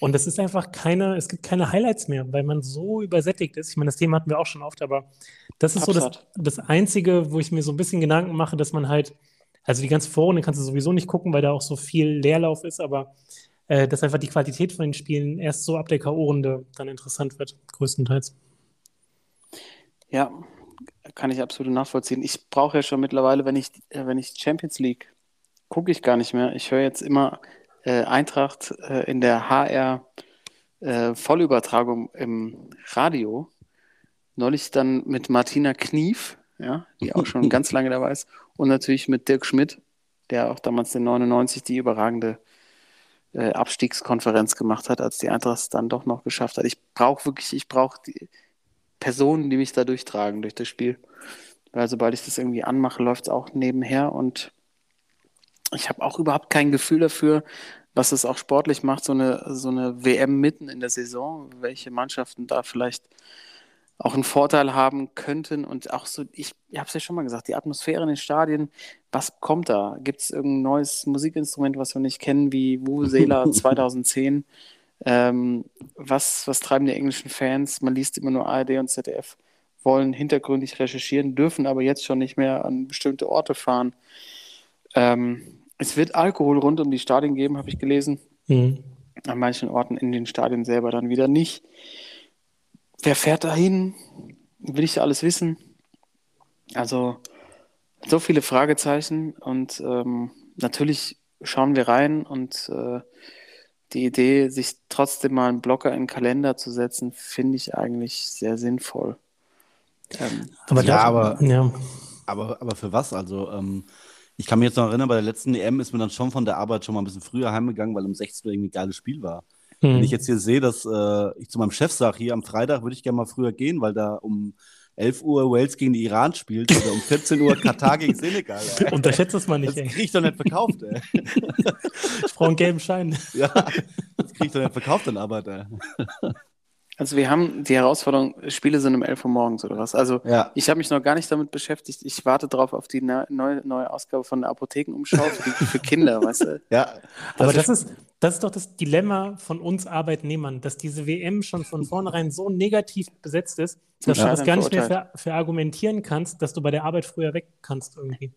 D: Und es ist einfach keine, es gibt keine Highlights mehr, weil man so übersättigt ist. Ich meine, das Thema hatten wir auch schon oft, aber das ist so das, das Einzige, wo ich mir so ein bisschen Gedanken mache, dass man halt, also die ganze Vorrunde kannst du sowieso nicht gucken, weil da auch so viel Leerlauf ist, aber äh, dass einfach die Qualität von den Spielen erst so ab der K.O.-Runde dann interessant wird, größtenteils.
B: Ja, kann ich absolut nachvollziehen. Ich brauche ja schon mittlerweile, wenn ich, äh, wenn ich Champions League gucke ich gar nicht mehr. Ich höre jetzt immer äh, Eintracht äh, in der HR äh, Vollübertragung im Radio. Neulich dann mit Martina Knief, ja, die auch schon ganz lange dabei ist. Und natürlich mit Dirk Schmidt, der auch damals den 99 die überragende äh, Abstiegskonferenz gemacht hat, als die Eintracht es dann doch noch geschafft hat. Ich brauche wirklich, ich brauche die Personen, die mich da durchtragen durch das Spiel. Weil sobald ich das irgendwie anmache, läuft es auch nebenher und ich habe auch überhaupt kein Gefühl dafür, was es auch sportlich macht, so eine, so eine WM mitten in der Saison, welche Mannschaften da vielleicht auch einen Vorteil haben könnten und auch so, ich, ich habe es ja schon mal gesagt, die Atmosphäre in den Stadien, was kommt da? Gibt es irgendein neues Musikinstrument, was wir nicht kennen, wie Vuvuzela 2010? Ähm, was, was treiben die englischen Fans? Man liest immer nur ARD und ZDF, wollen hintergründig recherchieren, dürfen aber jetzt schon nicht mehr an bestimmte Orte fahren. Ähm, es wird Alkohol rund um die Stadien geben, habe ich gelesen.
D: Mhm.
B: An manchen Orten in den Stadien selber dann wieder nicht. Wer fährt dahin? Will ich alles wissen? Also so viele Fragezeichen und ähm, natürlich schauen wir rein und äh, die Idee, sich trotzdem mal einen Blocker in den Kalender zu setzen, finde ich eigentlich sehr sinnvoll. Ähm,
D: Aber
C: Ja,
D: da,
C: aber-
D: ja.
C: Aber, aber für was? Also, ähm, ich kann mich jetzt noch erinnern, bei der letzten EM ist mir dann schon von der Arbeit schon mal ein bisschen früher heimgegangen, weil um 16 Uhr irgendwie ein geiles Spiel war. Wenn
D: Hm.
C: ich jetzt hier sehe, dass äh, ich zu meinem Chef sage, hier am Freitag würde ich gerne mal früher gehen, weil da um 11 Uhr Wales gegen die Iran spielt oder um 14 Uhr Katar gegen Senegal. Ey.
D: Unterschätzt es mal
C: Das
D: nicht, ey.
C: krieg ich doch nicht verkauft, ey.
D: Ich brauche einen gelben Schein.
C: Ja, das krieg ich doch nicht verkauft in Arbeit, ey.
B: also wir haben die Herausforderung, Spiele sind um 11 Uhr morgens oder was. Also
C: Ja.
B: ich habe mich noch gar nicht damit beschäftigt. Ich warte drauf auf die ne- neue, neue Ausgabe von der Apothekenumschau für, die, für Kinder, weißt du?
C: Ja,
D: Aber
C: ist-
D: das ist, das ist doch das Dilemma von uns Arbeitnehmern, dass diese WM schon von vornherein so negativ besetzt ist, dass du das gar nicht mehr
B: verurteilt.
D: ver verargumentieren kannst, dass du bei der Arbeit früher weg kannst irgendwie.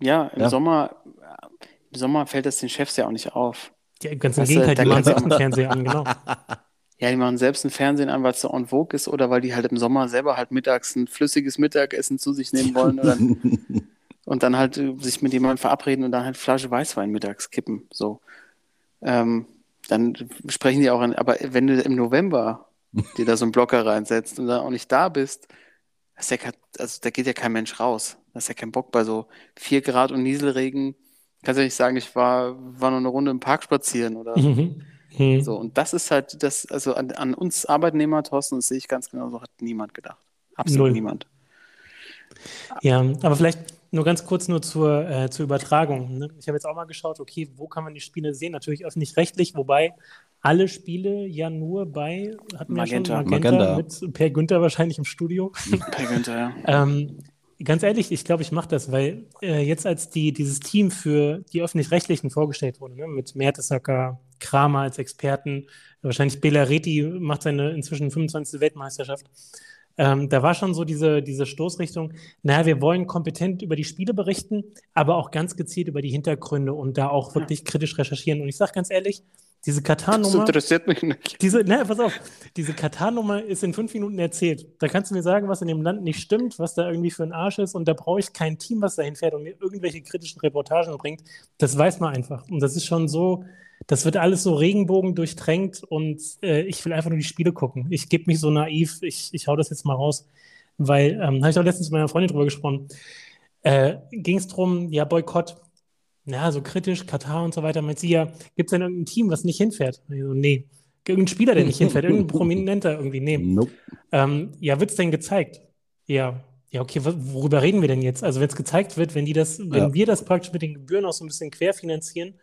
B: Ja, im
C: Ja.
B: Sommer, im Sommer fällt das den Chefs ja auch nicht auf.
D: Ja, ganz im
B: Weißt du,
D: Gegenteil,
B: da
D: die machen selbst einen Fernseher an, genau.
B: Ja, die machen selbst ein Fernsehen an, weil es so en vogue ist oder weil die halt im Sommer selber halt mittags ein flüssiges Mittagessen zu sich nehmen wollen oder, und dann halt sich mit jemandem verabreden und dann halt Flasche Weißwein mittags kippen. So. Ähm, dann sprechen die auch an, aber wenn du im November dir da so einen Blocker reinsetzt und dann auch nicht da bist, das ja also da geht ja kein Mensch raus. Da ist ja kein Bock bei so 4 Grad und Nieselregen. Kannst ja nicht sagen, ich war, war nur eine Runde im Park spazieren oder
D: Mhm. Mhm.
B: so, und das ist halt das, also an, an uns Arbeitnehmer, Thorsten, das sehe ich ganz genau so, hat niemand gedacht. Absolut
D: Null.
B: niemand.
D: Ja, aber vielleicht nur ganz kurz nur zur, äh, zur Übertragung. Ne? Ich habe jetzt auch mal geschaut, okay, wo kann man die Spiele sehen? Natürlich öffentlich-rechtlich, wobei alle Spiele ja nur bei, hatten wir ja
B: Magenta.
D: schon, Magenta,
C: Magenta.
D: mit Per Günther wahrscheinlich im Studio.
B: Per Günther, ja.
D: Ähm, ganz ehrlich, ich glaube, ich mache das, weil äh, jetzt als die, dieses Team für die Öffentlich-Rechtlichen vorgestellt wurde, ne, mit Mertesacker, Kramer als Experten, wahrscheinlich Bela Reti macht seine inzwischen 25. Weltmeisterschaft. Ähm, da war schon so diese, diese Stoßrichtung, naja, wir wollen kompetent über die Spiele berichten, aber auch ganz gezielt über die Hintergründe und da auch wirklich kritisch recherchieren. Und ich sage ganz ehrlich, diese
B: Das
D: Katar-Nummer.
B: interessiert mich nicht.
D: Diese, ne, pass auf, diese Katar-Nummer ist in fünf Minuten erzählt. Da kannst du mir sagen, was in dem Land nicht stimmt, was da irgendwie für ein Arsch ist. Und da brauche ich kein Team, was dahin fährt und mir irgendwelche kritischen Reportagen bringt. Das weiß man einfach. Und das ist schon so, das wird alles so Regenbogen durchtränkt und äh, ich will einfach nur die Spiele gucken. Ich gebe mich so naiv, ich, ich hau das jetzt mal raus. Weil, ähm, habe ich auch letztens mit meiner Freundin drüber gesprochen, äh, ging es darum, ja, Boykott. Ja, so kritisch, Katar und so weiter. Meint sie ja, gibt es denn irgendein Team, was nicht hinfährt? So, nee. Irgendein Spieler, der nicht hinfährt, irgendein Prominenter irgendwie, nee.
C: Nope.
D: Ähm, ja, wird es denn gezeigt? Ja. Ja, okay, wo- worüber reden wir denn jetzt? Also, wenn es gezeigt wird, wenn die das, wenn
C: Ja.
D: wir das praktisch mit den Gebühren auch so ein bisschen querfinanzieren,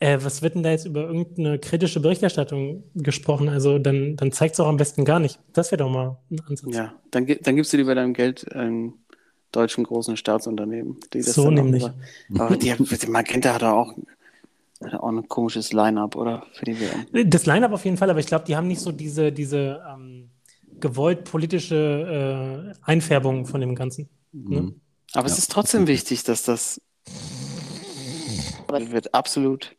D: äh, was wird denn da jetzt über irgendeine kritische Berichterstattung gesprochen? Also, dann, dann zeigt es auch am besten gar nicht. Das wäre doch mal ein Ansatz.
B: Ja, dann, dann gibst du lieber deinem Geld einem deutschen großen Staatsunternehmen. Die das
D: So nämlich.
B: Aber die, die Magenta hat doch auch, hat auch ein komisches Line-Up, oder? Für die WM.
D: Das Line-up auf jeden Fall, aber ich glaube, die haben nicht so diese, diese ähm, gewollt politische äh, Einfärbung von dem Ganzen. Ne?
C: Mhm.
B: Aber es
C: Ja.
B: ist trotzdem wichtig, dass das wird absolut.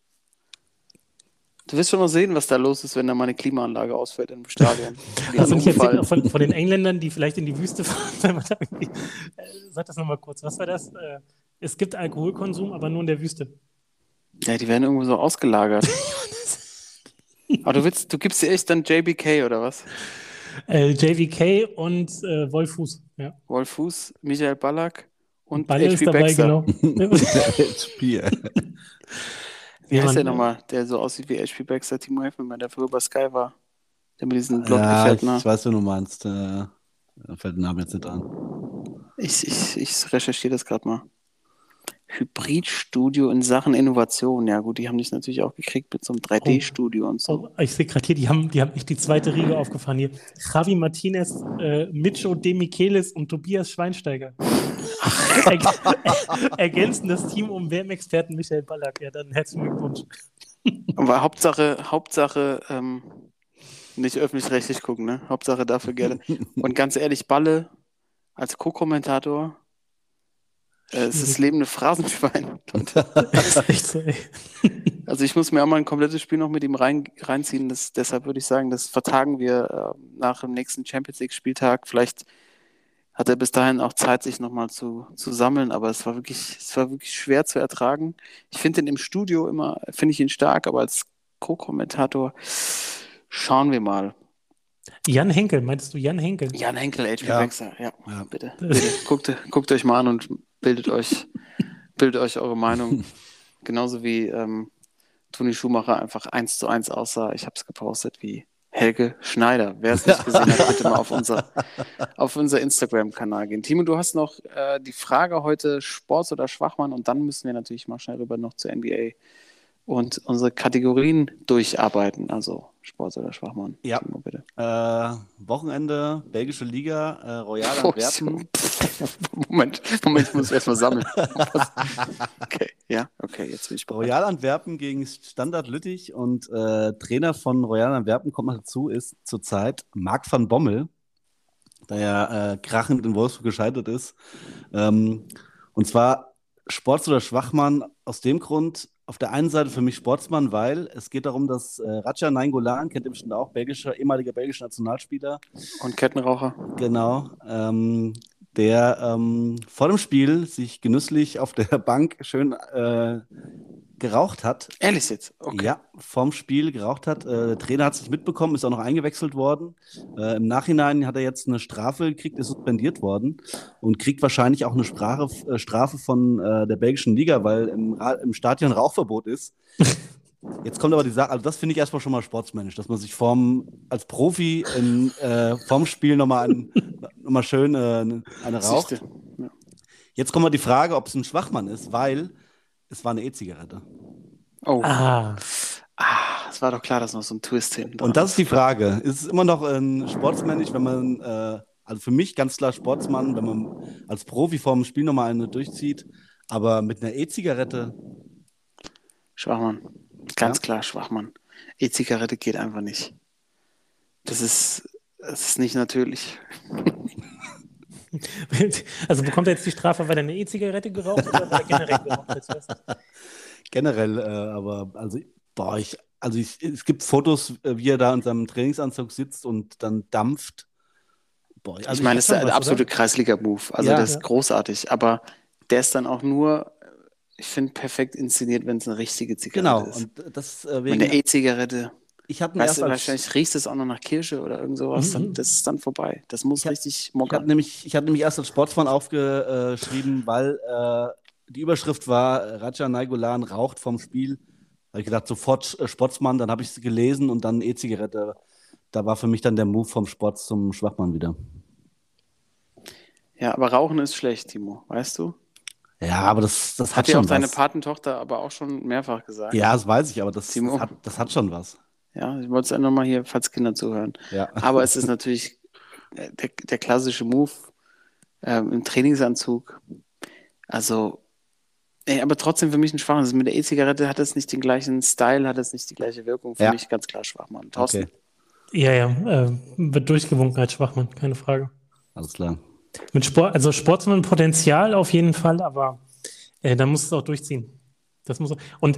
B: Du wirst schon noch sehen, was da los ist, wenn da mal eine Klimaanlage ausfällt im Stadion.
D: Nicht erzählt
B: umfallen.
D: von, von den Engländern, die vielleicht in die Wüste fahren? wenn man da irgendwie- äh, Sag das nochmal kurz. Was war das? Äh, es gibt Alkoholkonsum, aber nur in der Wüste.
B: Ja, die werden irgendwo so ausgelagert. Aber du willst, du gibst dir echt dann JBK oder was?
D: Äh, JVK und äh, Wolf Fuß. Ja.
B: Wolf Fuß, Michael Ballack und
D: Balle ist
B: HP
D: dabei,
B: Baxter.
D: genau.
C: Spiel.
B: Wie heißt der nochmal, der so aussieht wie HP Baxter, Timo Helfmann, der früher bei Sky war? Der mit diesen
C: Ja,
B: Blondgefährten.
C: ich, ich weiß, wen du meinst. Äh, mir fällt der Name jetzt nicht an.
B: Ich, ich, ich recherchiere das gerade mal. Hybridstudio in Sachen Innovation. Ja, gut, die haben dich natürlich auch gekriegt mit so einem 3D-Studio und so.
D: Oh, ich sehe gerade hier, die haben, die haben echt die zweite Riege aufgefahren hier. Javi Martinez, äh, Micho De Michelis und Tobias Schweinsteiger. Er, ergänzen das Team um WM-Experten Michael Ballack. Ja, dann herzlichen Glückwunsch.
B: Aber Hauptsache, Hauptsache, ähm, nicht öffentlich-rechtlich gucken, ne? Hauptsache dafür gerne. Und ganz ehrlich, Balle als Co-Kommentator, äh, es ist das lebende Phrasenschwein. Und,
D: Das ist echt so, ey.
B: also ich muss mir auch mal ein komplettes Spiel noch mit ihm rein, reinziehen. Das, deshalb würde ich sagen, das vertagen wir äh, nach dem nächsten Champions League-Spieltag. Vielleicht hat er bis dahin auch Zeit, sich nochmal zu, zu sammeln, aber es war wirklich, es war wirklich schwer zu ertragen. Ich finde ihn im Studio immer, finde ich ihn stark, aber als Co-Kommentator schauen wir mal.
D: Jan Henkel, meintest du Jan Henkel?
B: Jan Henkel, HP
C: Ja.
B: Baxter, ja,
C: Ja.
B: bitte. bitte. Guckt, guckt euch mal an und bildet euch, bildet euch eure Meinung. Genauso wie ähm, Toni Schumacher einfach eins zu eins aussah. Ich habe es gepostet wie Helge Schneider. Wer es nicht gesehen hat, bitte mal auf unser, auf unser Instagram-Kanal gehen. Timo, du hast noch äh, die Frage heute Sports oder Schwachmann und dann müssen wir natürlich mal schnell rüber noch zur NBA und unsere Kategorien durcharbeiten. Also Sports oder Schwachmann.
C: Ja.
B: Bitte.
C: Äh, Wochenende, belgische Liga, äh, Royal
B: Oh,
C: Antwerpen.
B: Moment, Moment, ich muss erstmal sammeln. Okay, ja, okay, jetzt bin ich bereit.
C: Royal Antwerpen gegen Standard Lüttich und äh, Trainer von Royal Antwerpen kommt noch dazu, ist zurzeit Marc van Bommel, der ja äh, krachend in Wolfsburg gescheitert ist. Ähm, und zwar Sports- oder Schwachmann aus dem Grund, auf der einen Seite für mich Sportsmann, weil es geht darum, dass äh, Raja Nainggolan, kennt ihr bestimmt auch, belgischer, ehemaliger belgischer Nationalspieler,
B: Und Kettenraucher.
C: Genau, ähm, der ähm, vor dem Spiel sich genüsslich auf der Bank schön äh, geraucht hat.
B: Ehrlich jetzt? Okay.
C: Ja, vorm Spiel geraucht hat. Äh, der Trainer hat es nicht mitbekommen, ist auch noch eingewechselt worden. Äh, Im Nachhinein hat er jetzt eine Strafe gekriegt, ist suspendiert worden und kriegt wahrscheinlich auch eine Sprache, äh, Strafe von äh, der belgischen Liga, weil im, im Stadion Rauchverbot ist. Jetzt kommt aber die Sache, also das finde ich erstmal schon mal sportsmännisch, dass man sich vorm, als Profi in, äh, vorm Spiel nochmal ein, noch mal schön äh, eine raucht. Jetzt kommt mal die Frage, ob es ein Schwachmann ist, weil es war eine E-Zigarette.
B: Oh, ah.
D: Ah,
B: es war doch klar, dass noch so ein Twist hinten dran
C: Und das ist die Frage. Ist es immer noch ein sportsmännisch, wenn man, äh, also für mich ganz klar Sportsmann, wenn man als Profi vorm Spiel nochmal eine durchzieht, aber mit einer E-Zigarette,
B: Schwachmann. Ganz
C: Ja.
B: klar, Schwachmann. E-Zigarette geht einfach nicht. Das ist, das ist nicht natürlich.
D: Also bekommt er jetzt die Strafe, weil er eine E-Zigarette geraucht hat oder weil er generell geraucht hat? Ich
C: generell, äh, aber also, boah, ich, also ich, es gibt Fotos, äh, wie er da in seinem Trainingsanzug sitzt und dann dampft. Boah, also
B: ich meine, das ist der absolute? Kreisliga-Move. Also
C: Ja.
B: das ist
D: Ja.
B: großartig. Aber der ist dann auch nur, ich finde, perfekt inszeniert, wenn es eine richtige
C: Genau,
B: Zigarette ist.
C: und das äh,
B: Mit
C: wegen,
B: der E-Zigarette,
C: ich ihn
B: weißt du, wahrscheinlich riecht es auch noch nach Kirsche oder irgend sowas.
D: Mhm.
B: Dann, das ist dann vorbei. Das muss
C: Ich hab-
B: richtig
C: Ich hatte
B: mockern.
C: nämlich, ich hatte nämlich erst als Sportsmann aufgeschrieben, weil äh, die Überschrift war, äh, Raja Nainggolan raucht vom Spiel. Da habe ich gedacht, sofort äh, Sportsmann, dann habe ich es gelesen und dann E-Zigarette. Da war für mich dann der Move vom Sport zum Schwachmann wieder.
B: Ja, aber Rauchen ist schlecht, Timo, weißt du?
C: Ja, aber das, das hat,
B: Hat dir auch
C: schon
B: deine
C: was.
B: Patentochter aber auch schon mehrfach gesagt.
C: Ja, das weiß ich, aber das, das, hat, das hat schon was.
B: Ja, ich wollte es einfach mal hier, falls Kinder zuhören.
C: Ja.
B: Aber es ist natürlich äh, der, der klassische Move ähm, im Trainingsanzug. Also, ey, aber trotzdem für mich ein Schwachmann. Also mit der E-Zigarette hat es nicht den gleichen Style, hat es nicht die gleiche Wirkung. Für
C: Ja.
B: mich ganz klar Schwachmann. Thorsten,
C: Okay,
D: Ja, ja, äh, wird durchgewunken als Schwachmann, keine Frage.
C: alles klar.
D: Mit Sport, also Sportsmann-Potenzial auf jeden Fall, aber äh, da muss es auch durchziehen. Das muss und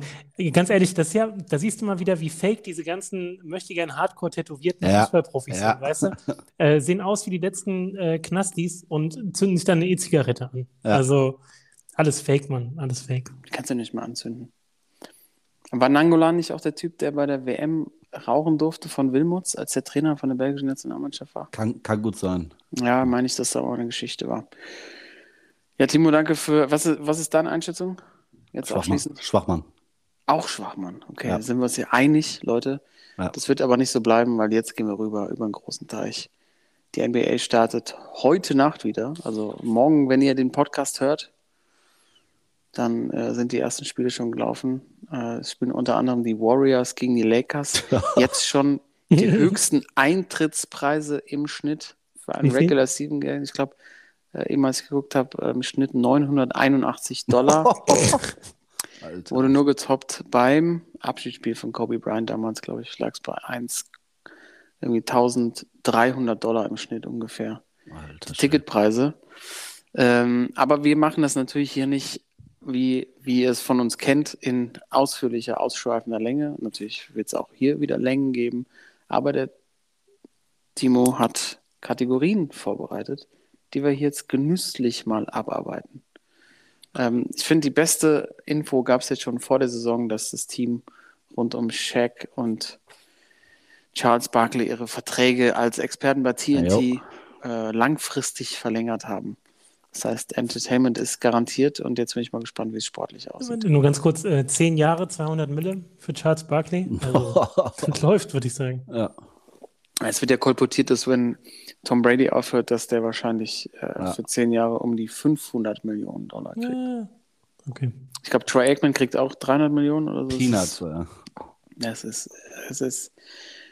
D: ganz ehrlich, das ist ja, da siehst du mal wieder, wie fake diese ganzen möchte gern Hardcore tätowierten
C: Ja.
D: Fußballprofis
C: Ja.
D: sind, weißt du? Äh, sehen aus wie die letzten äh, Knastis und zünden sich dann eine E-Zigarette an.
C: Ja.
D: Also alles Fake, Mann, alles Fake.
B: die kannst du nicht mal anzünden. War Nangolan nicht auch der Typ, der bei der WM rauchen durfte von Wilmots, als der Trainer von der belgischen Nationalmannschaft war?
C: Kann, kann gut sein.
B: Ja, meine ich, dass da auch eine Geschichte war. Ja, Timo, danke für. Was ist, was ist deine Einschätzung? Jetzt
C: Schwachmann.
B: abschließend.
C: Schwachmann.
B: Auch schwach, Mann. Okay,
C: Ja.
B: da sind wir uns hier einig, Leute.
C: Ja.
B: Das wird aber nicht so bleiben, weil jetzt gehen wir rüber über einen großen Teich. Die NBA startet heute Nacht wieder. Also morgen, wenn ihr den Podcast hört, dann äh, sind die ersten Spiele schon gelaufen. Äh, es spielen unter anderem die Warriors gegen die Lakers. Jetzt schon die höchsten Eintrittspreise im Schnitt für ein? Regular Season Game. Ich glaube, äh, eben als ich geguckt habe, äh, im Schnitt 981 Dollar.
C: Alter.
B: Wurde nur getoppt beim Abschiedsspiel von Kobe Bryant damals, glaube ich, lag es bei 1, irgendwie 1300 Dollar im Schnitt ungefähr.
C: Alter.
B: Ticketpreise. Ähm, aber wir machen das natürlich hier nicht, wie, wie ihr es von uns kennt, in ausführlicher, ausschweifender Länge. Natürlich wird es auch hier wieder Längen geben, aber der Timo hat Kategorien vorbereitet, die wir hier jetzt genüsslich mal abarbeiten. Ähm, ich finde, die beste Info gab es jetzt schon vor der Saison, dass das Team rund um Shaq und Charles Barkley ihre Verträge als Experten bei TNT äh, langfristig verlängert haben. Das heißt, Entertainment ist garantiert und jetzt bin ich mal gespannt, wie es sportlich aussieht.
D: Nur ganz kurz, äh, 10 Jahre, 200 Mille für Charles Barkley. Also, das läuft, würde ich sagen.
C: ja.
B: Es wird ja kolportiert, dass wenn Tom Brady aufhört, dass der wahrscheinlich äh,
C: Ja.
B: für zehn Jahre um die 500 Millionen Dollar kriegt.
D: Ja. Okay.
B: Ich glaube, Troy Aikman kriegt auch 300 Millionen oder so.
C: Peanuts, ja.
B: Es ist, es ist,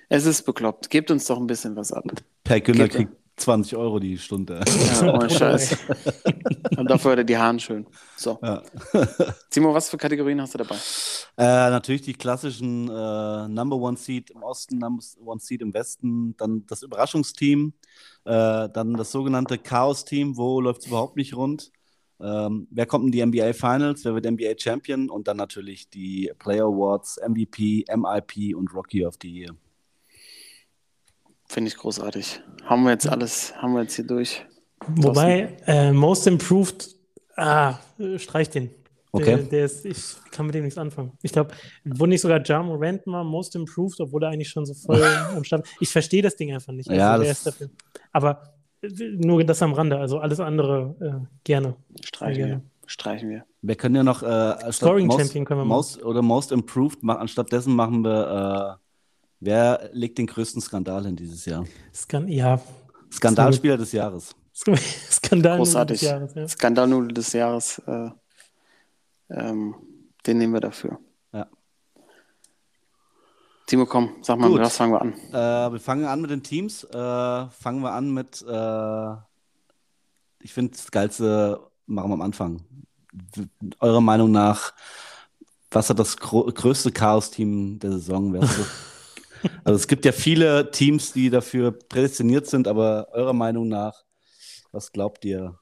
B: es ist bekloppt. Gebt uns doch ein bisschen was ab.
C: Per Günther kriegt 20 Euro die Stunde.
B: Ja, ohne Scheiß. Und dafür hat er die Haaren schön. So.
C: Ja.
B: Timo, was für Kategorien hast du dabei?
C: Äh, natürlich die klassischen äh, Number One Seed im Osten, Number One Seed im Westen, dann das Überraschungsteam, äh, dann das sogenannte Chaos-Team, wo läuft es überhaupt nicht rund. Ähm, wer kommt in die NBA Finals, wer wird NBA Champion und dann natürlich die Player Awards, MVP, MIP und Rookie of the Year.
B: Finde ich großartig. Haben wir jetzt alles, haben wir jetzt hier durch.
D: Wobei, äh, Most Improved, ah, streich den.
C: Okay.
D: Der, der ist, ich kann mit dem nichts anfangen. Ich glaube, wurde nicht sogar Ja Morant mal Most Improved, obwohl er eigentlich schon so voll am Start Ich verstehe das Ding einfach nicht. Also,
C: Ja,
D: wer
C: das-
D: ist dafür? Aber äh, nur das am Rande, also alles andere äh, gerne.
B: Streichen
D: Sehr
B: wir.
D: gerne.
B: Streichen wir.
C: Wir können ja noch äh,
D: Scoring
C: Most,
D: Champion können wir machen.
C: Most oder Most Improved, ma anstatt dessen machen wir, äh, wer legt den größten Skandal hin dieses Jahr?
D: Skan ja,
C: Skandalspieler des Jahres.
D: Skandal
B: Großartig.
D: des Jahres. Ja.
B: Skandalnudel des Jahres. Äh, ähm, den nehmen wir dafür.
C: Ja.
B: Timo, komm, sag mal,
C: Gut.
B: mit was fangen wir an?
C: Äh, wir fangen an mit den Teams. Äh, fangen wir an mit, äh, ich finde, das Geilste machen wir am Anfang. Eurer Meinung nach, was hat das größte Chaos-Team der Saison? Wer also es gibt ja viele Teams, die dafür prädestiniert sind, aber eurer Meinung nach, was glaubt ihr,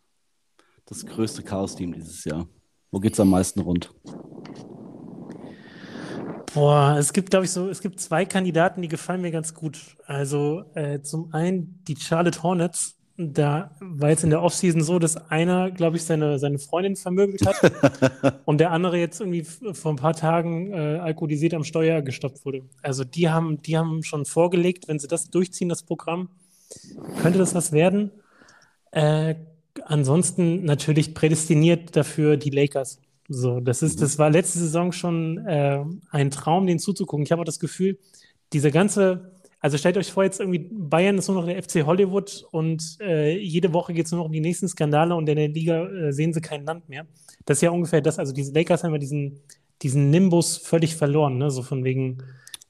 C: das größte Chaos-Team dieses Jahr? Wo geht es am meisten rund?
D: Boah, es gibt, glaube ich, so, es gibt zwei Kandidaten, die gefallen mir ganz gut. Also äh, zum einen die Charlotte Hornets. Da war jetzt in der Offseason so, dass einer, glaube ich, seine, seine Freundin vermöbelt hat und der andere jetzt irgendwie vor ein paar Tagen äh, alkoholisiert am Steuer gestoppt wurde. Also die haben, die haben schon vorgelegt, wenn sie das durchziehen, das Programm, könnte das was werden. Äh, ansonsten natürlich prädestiniert dafür die Lakers. So, das ist, das war letzte Saison schon äh, ein Traum, den zuzugucken. Ich habe auch das Gefühl, diese ganze, also stellt euch vor, jetzt irgendwie Bayern ist nur noch der FC Hollywood und äh, jede Woche geht es nur noch um die nächsten Skandale und in der Liga äh, sehen sie kein Land mehr. Das ist ja ungefähr das, also diese Lakers haben ja diesen, diesen Nimbus völlig verloren, ne? So von wegen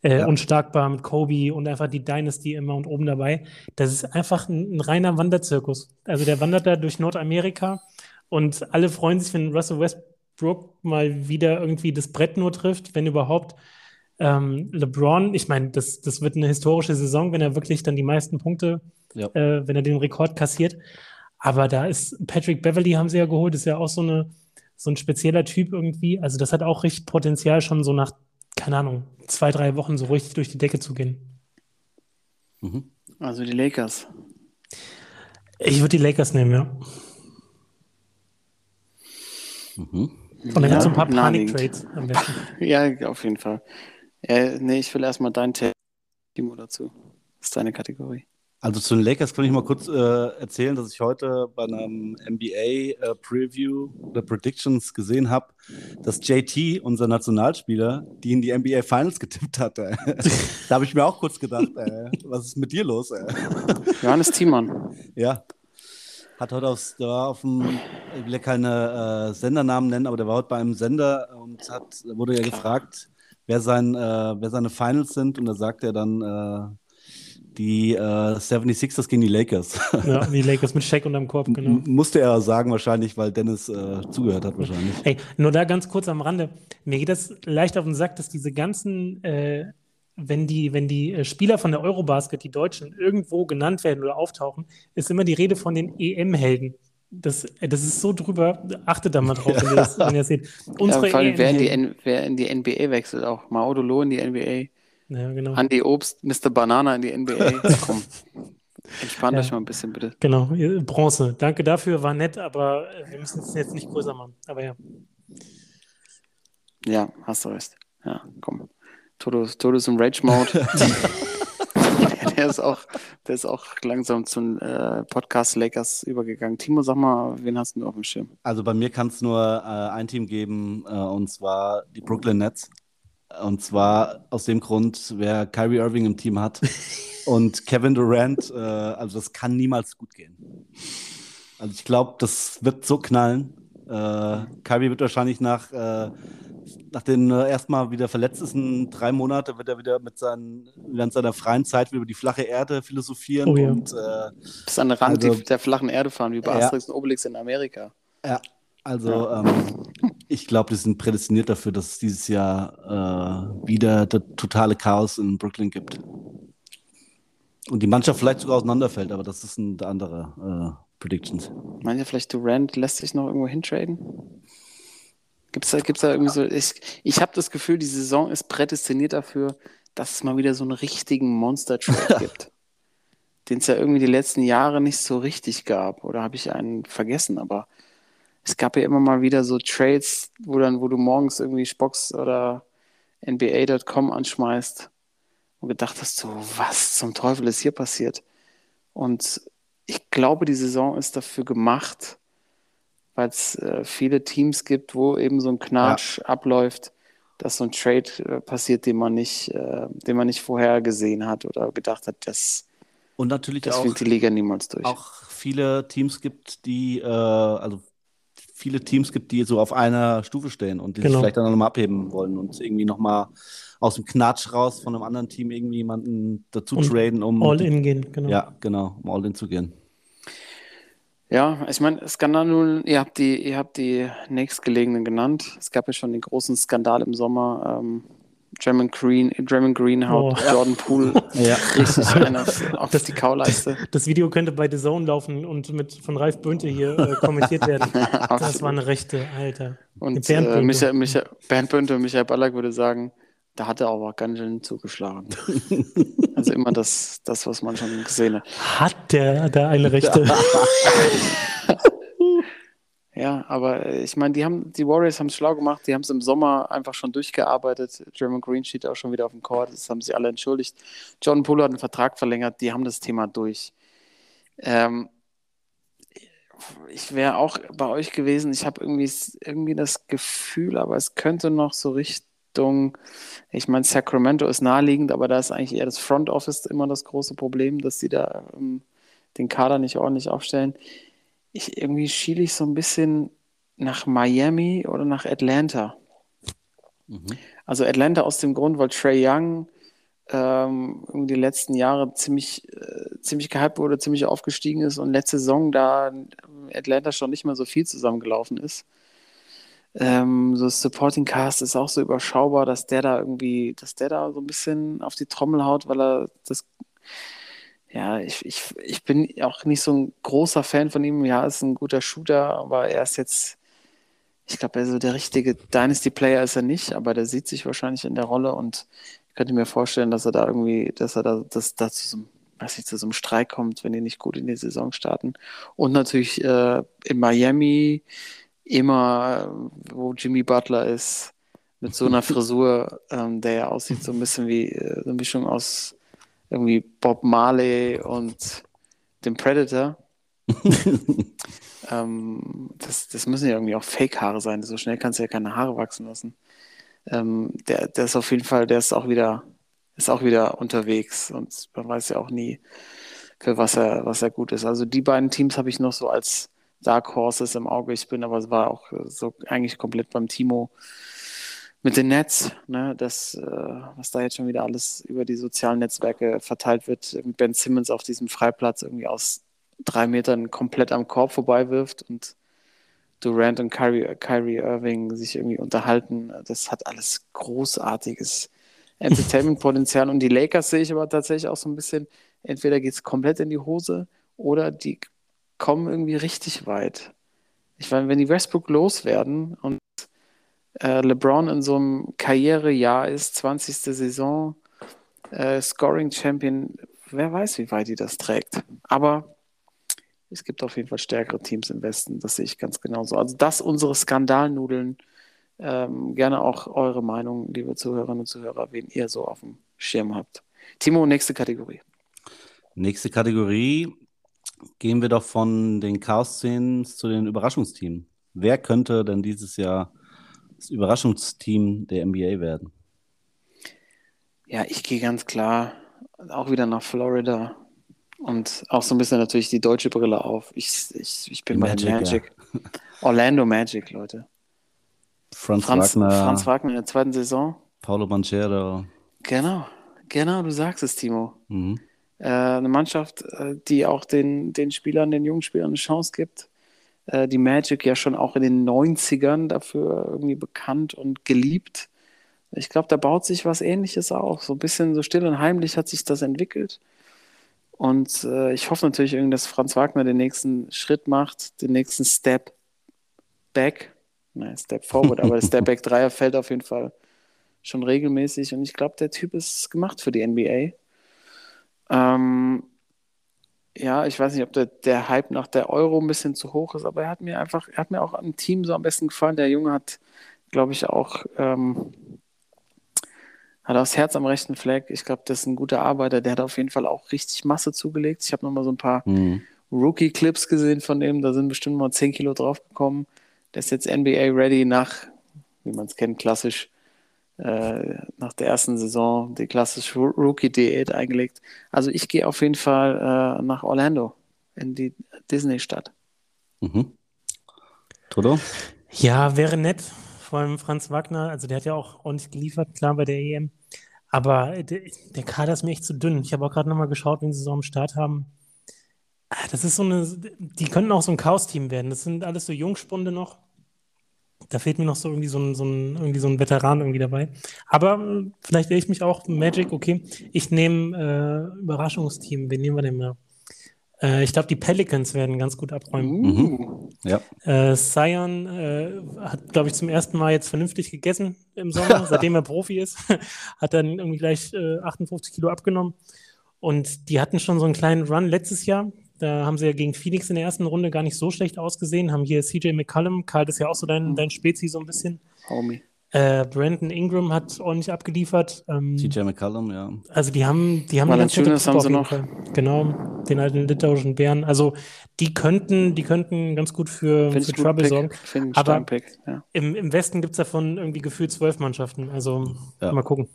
D: äh,
C: Ja.
D: unschlagbar mit Kobe und einfach die Dynasty immer und oben dabei. Das ist einfach ein, ein reiner Wanderzirkus. Also der wandert da durch Nordamerika und alle freuen sich, wenn Russell Westbrook mal wieder irgendwie das Brett nur trifft, wenn überhaupt. Ähm, LeBron, ich meine, das, das wird eine historische Saison, wenn er wirklich dann die meisten Punkte,
C: Ja.
D: äh, wenn er den Rekord kassiert. Aber da ist Patrick Beverly haben sie ja geholt, ist ja auch so eine, so ein spezieller Typ irgendwie. Also das hat auch richtig Potenzial, schon so nach, keine Ahnung, zwei, drei Wochen so richtig durch die Decke zu gehen.
C: Mhm.
B: Also die Lakers.
D: Ich würde die Lakers nehmen, ja.
C: Mhm.
D: Und dann
B: Ja,
D: gibt es so ein paar. Panik-Trades am besten.
B: Ja, auf jeden Fall. Äh, nee, ich will erstmal dein Timo dazu. Das ist deine Kategorie.
C: Also zu den Lakers kann ich mal kurz äh, erzählen, dass ich heute bei einem NBA äh, Preview oder Predictions gesehen habe, dass JT, unser Nationalspieler, die in die NBA Finals getippt hat. Äh. da habe ich mir auch kurz gedacht, äh, was ist mit dir los? Äh?
B: Johannes Thiemann.
C: Ja. Hat heute aufs, der war auf dem, ich will ja keine Sendernamen nennen, aber der war heute bei einem Sender und hat, wurde ja gefragt, wer, sein, äh, wer seine Finals sind und da sagt er dann, äh, die äh, 76ers gegen die Lakers.
D: Ja, die Lakers mit Shaq unterm Korb, genau.
C: M musste er sagen wahrscheinlich, weil Dennis äh, zugehört hat wahrscheinlich.
D: Ey, nur da ganz kurz am Rande. Mir geht das leicht auf den Sack, dass diese ganzen, äh, wenn die, wenn die äh, Spieler von der Eurobasket, die Deutschen, irgendwo genannt werden oder auftauchen, ist immer die Rede von den EM-Helden. Das, das ist so drüber. Achtet da mal drauf, wenn ihr das, wenn ihr das seht.
B: Unsere ja, vor allem, wer in, die, wer in die NBA wechselt auch. Maudolo in die NBA.
D: Ja, genau.
B: Andi Obst, Mr. Banana in die NBA. Komm, entspannt ja. euch mal ein bisschen, bitte.
D: Genau, Bronze. Danke dafür, war nett, aber äh, wir müssen es jetzt nicht größer machen. Aber ja.
B: Ja, hast du recht. Ja, komm. Todos, Todos im Rage-Mode. der, ist auch, der ist auch langsam zum äh, Podcast Lakers übergegangen. Timo, sag mal, wen hast du auf dem Schirm?
C: Also bei mir kann es nur äh, ein Team geben, äh, und zwar die Brooklyn Nets. Und zwar aus dem Grund, wer Kyrie Irving im Team hat und Kevin Durant, äh, also das kann niemals gut gehen. Also ich glaube, das wird so knallen. Äh, Kyrie wird wahrscheinlich nach, äh, nach den äh, erstmal wieder verletztesten drei Monate wird er wieder mit seinen, während seiner freien Zeit über die flache Erde philosophieren
D: oh, ja.
C: und äh,
B: bis an den Rand also, der flachen Erde fahren, wie bei ja. Asterix und Obelix in Amerika.
C: Ja, also ja. ähm, ich glaube, die sind prädestiniert dafür, dass es dieses Jahr äh, wieder das totale Chaos in Brooklyn gibt. Und die Mannschaft vielleicht sogar auseinanderfällt, aber das ist eine andere äh, Predictions.
B: Meint ihr vielleicht, Durant lässt sich noch irgendwo hintraden? Gibt es da, gibt's da irgendwie so. Ich, ich habe das Gefühl, die Saison ist prädestiniert dafür, dass es mal wieder so einen richtigen Monster-Trade gibt. Den es ja irgendwie die letzten Jahre nicht so richtig gab. Oder habe ich einen vergessen? Aber es gab ja immer mal wieder so Trades, wo dann, wo du morgens irgendwie Spox oder NBA.com anschmeißt und gedacht hast, so, was zum Teufel ist hier passiert? Und ich glaube, die Saison ist dafür gemacht, weil es äh, viele Teams gibt, wo eben so ein Knatsch ja. abläuft, dass so ein Trade äh, passiert, den man nicht, äh, den man nicht vorher gesehen hat oder gedacht hat, das,
C: und natürlich
B: das
C: auch,
B: die Liga niemals durch.
C: Auch viele Teams gibt, die, äh, also viele Teams gibt, die so auf einer Stufe stehen und die genau. sich vielleicht dann nochmal abheben wollen und irgendwie nochmal aus dem Knatsch raus von einem anderen Team irgendwie jemanden dazu und traden, um.
D: All-in gehen,
C: genau. Ja, genau, um All-in zu gehen.
B: Ja, ich meine, Skandal nun, ihr habt die, ihr habt die nächstgelegenen genannt. Es gab ja schon den großen Skandal im Sommer. Ähm, Draymond Green, Draymond Green haut oh. Jordan Poole ja. richtig ein auf, das, die Kauleiste.
D: Das Video könnte bei The Zone laufen und mit von Ralf Bönte hier äh, kommentiert werden. das war eine rechte, Alter.
B: Und Bernd äh, Michael, Michael, Bernd Bönte und Michael Ballack würde sagen, da hat er aber ganz schön zugeschlagen. also immer das, das, was man schon gesehen hat.
D: Hat der da eine rechte?
B: Ja, aber äh, ich meine, die haben, die Warriors haben es schlau gemacht, die haben es im Sommer einfach schon durchgearbeitet. German Green steht auch schon wieder auf dem Court, das haben sie alle entschuldigt. John Poole hat einen Vertrag verlängert, die haben das Thema durch. Ähm, ich wäre auch bei euch gewesen, ich habe irgendwie, irgendwie das Gefühl, aber es könnte noch so Richtung, ich meine, Sacramento ist naheliegend, aber da ist eigentlich eher das Front Office immer das große Problem, dass sie da ähm, den Kader nicht ordentlich aufstellen ich irgendwie schiele ich so ein bisschen nach Miami oder nach Atlanta. Mhm. Also Atlanta aus dem Grund, weil Trey Young ähm, die letzten Jahre ziemlich, äh, ziemlich gehypt wurde, ziemlich aufgestiegen ist und letzte Saison da Atlanta schon nicht mehr so viel zusammengelaufen ist. Ähm, so Supporting Cast ist auch so überschaubar, dass der da irgendwie, dass der da so ein bisschen auf die Trommel haut, weil er das ja, ich, ich, ich bin auch nicht so ein großer Fan von ihm. Ja, ist ein guter Shooter, aber er ist jetzt, ich glaube, also der richtige Dynasty-Player ist er nicht, aber der sieht sich wahrscheinlich in der Rolle und ich könnte mir vorstellen, dass er da irgendwie, dass er da, dass, dass zu so einem, weiß nicht, zu so einem Streik kommt, wenn die nicht gut in die Saison starten. Und natürlich äh, in Miami immer, wo Jimmy Butler ist, mit so einer Frisur, ähm, der ja aussieht so ein bisschen wie äh, eine Mischung aus irgendwie Bob Marley und dem Predator. ähm, das, das müssen ja irgendwie auch Fake-Haare sein. So schnell kannst du ja keine Haare wachsen lassen. Ähm, der, der ist auf jeden Fall, der ist auch wieder, ist auch wieder unterwegs und man weiß ja auch nie, für was er, was er gut ist. Also die beiden Teams habe ich noch so als Dark Horses im Auge. Ich bin aber es war auch so eigentlich komplett beim Timo mit den Nets, ne, das, äh, was da jetzt schon wieder alles über die sozialen Netzwerke verteilt wird, Ben Simmons auf diesem Freiplatz irgendwie aus drei Metern komplett am Korb vorbei wirft und Durant und Kyrie, Kyrie Irving sich irgendwie unterhalten. Das hat alles großartiges Entertainment-Potenzial. Und die Lakers sehe ich aber tatsächlich auch so ein bisschen, entweder geht es komplett in die Hose oder die kommen irgendwie richtig weit. Ich meine, wenn die Westbrook loswerden und äh, LeBron in so einem Karrierejahr ist, 20. Saison, äh, Scoring Champion, wer weiß, wie weit die das trägt. Aber es gibt auf jeden Fall stärkere Teams im Westen, das sehe ich ganz genauso. Also das unsere Skandalnudeln. Ähm, gerne auch eure Meinung, liebe Zuhörerinnen und Zuhörer, wen ihr so auf dem Schirm habt. Timo, nächste Kategorie.
C: Nächste Kategorie gehen wir doch von den Chaos-Szenen zu den Überraschungsteams. Wer könnte denn dieses Jahr das Überraschungsteam der NBA werden?
B: Ja, ich gehe ganz klar auch wieder nach Florida und auch so ein bisschen natürlich die deutsche Brille auf. Ich, ich, ich bin
C: Die
B: bei
C: Magic,
B: Magic. Magic. Orlando Magic, Leute.
C: Franz,
B: Franz
C: Wagner,
B: Franz Wagner in der zweiten Saison.
C: Paulo Banchero.
B: Genau, genau, du sagst es, Timo.
C: Mhm.
B: Äh, eine Mannschaft, äh, die auch den, den Spielern, den jungen Spielern eine Chance gibt. Äh, die Magic ja schon auch in den 90ern dafür irgendwie bekannt und geliebt. Ich glaube, da baut sich was Ähnliches auf. So ein bisschen so still und heimlich hat sich das entwickelt. Und äh, ich hoffe natürlich irgendwie, dass Franz Wagner den nächsten Schritt macht, den nächsten Step back. Nein, Step forward, aber der Step back Dreier fällt auf jeden Fall schon regelmäßig. Und ich glaube, der Typ ist gemacht für die NBA. Ähm, ja, ich weiß nicht, ob der, der Hype nach der Euro ein bisschen zu hoch ist, aber er hat mir einfach, er hat mir auch am Team so am besten gefallen. Der Junge hat, glaube ich, auch ähm, hat das Herz am rechten Fleck. Ich glaube, das ist ein guter Arbeiter. Der hat auf jeden Fall auch richtig Masse zugelegt. Ich habe nochmal so ein paar
C: Mhm.
B: Rookie-Clips gesehen von dem. Da sind bestimmt mal 10 Kilo draufgekommen. Der ist jetzt NBA-ready nach, wie man es kennt, klassisch äh, nach der ersten Saison die klassische Rookie-Diät eingelegt. Also ich gehe auf jeden Fall äh, nach Orlando in die Disney-Stadt.
C: Mhm. Toto?
D: Ja, wäre nett. Vor allem Franz Wagner, also der hat ja auch ordentlich geliefert, klar bei der EM. Aber der, der Kader ist mir echt zu dünn. Ich habe auch gerade nochmal geschaut, wen sie so am Start haben. Ah, Das ist so eine, die könnten auch so ein Chaos-Team werden. Das sind alles so Jungspunde noch. Da fehlt mir noch so irgendwie so ein, so ein, irgendwie so ein Veteran irgendwie dabei. Aber äh, vielleicht wähle ich mich auch Magic, okay. Ich nehme äh, Überraschungsteam. Wen nehmen wir denn mal? Äh, ich glaube, die Pelicans werden ganz gut abräumen.
B: Uh,
C: Ja.
D: Äh, Sion äh, hat, glaube ich, zum ersten Mal jetzt vernünftig gegessen im Sommer, seitdem er Profi ist. hat dann irgendwie gleich äh, 58 Kilo abgenommen. Und die hatten schon so einen kleinen Run letztes Jahr. Da haben sie ja gegen Phoenix in der ersten Runde gar nicht so schlecht ausgesehen. Haben hier CJ McCollum, Karl, das ist ja auch so dein, dein Spezi so ein bisschen.
B: Homie.
D: Äh, Brandon Ingram hat ordentlich abgeliefert. Ähm,
C: TJ McCallum, ja.
D: also die haben, die haben ganz
B: Valanciunas
D: nette
B: haben sie
D: Fall. Genau, den alten litauischen Bären. Also die könnten, die könnten ganz gut für,
B: Finde
D: für
B: ich gut
D: Trouble
B: Pick.
D: sorgen.
B: Finde ich
D: Aber-
B: Pick. Ja.
D: Im, Im Westen gibt es davon irgendwie gefühlt zwölf Mannschaften. Also
C: Ja.
D: mal gucken.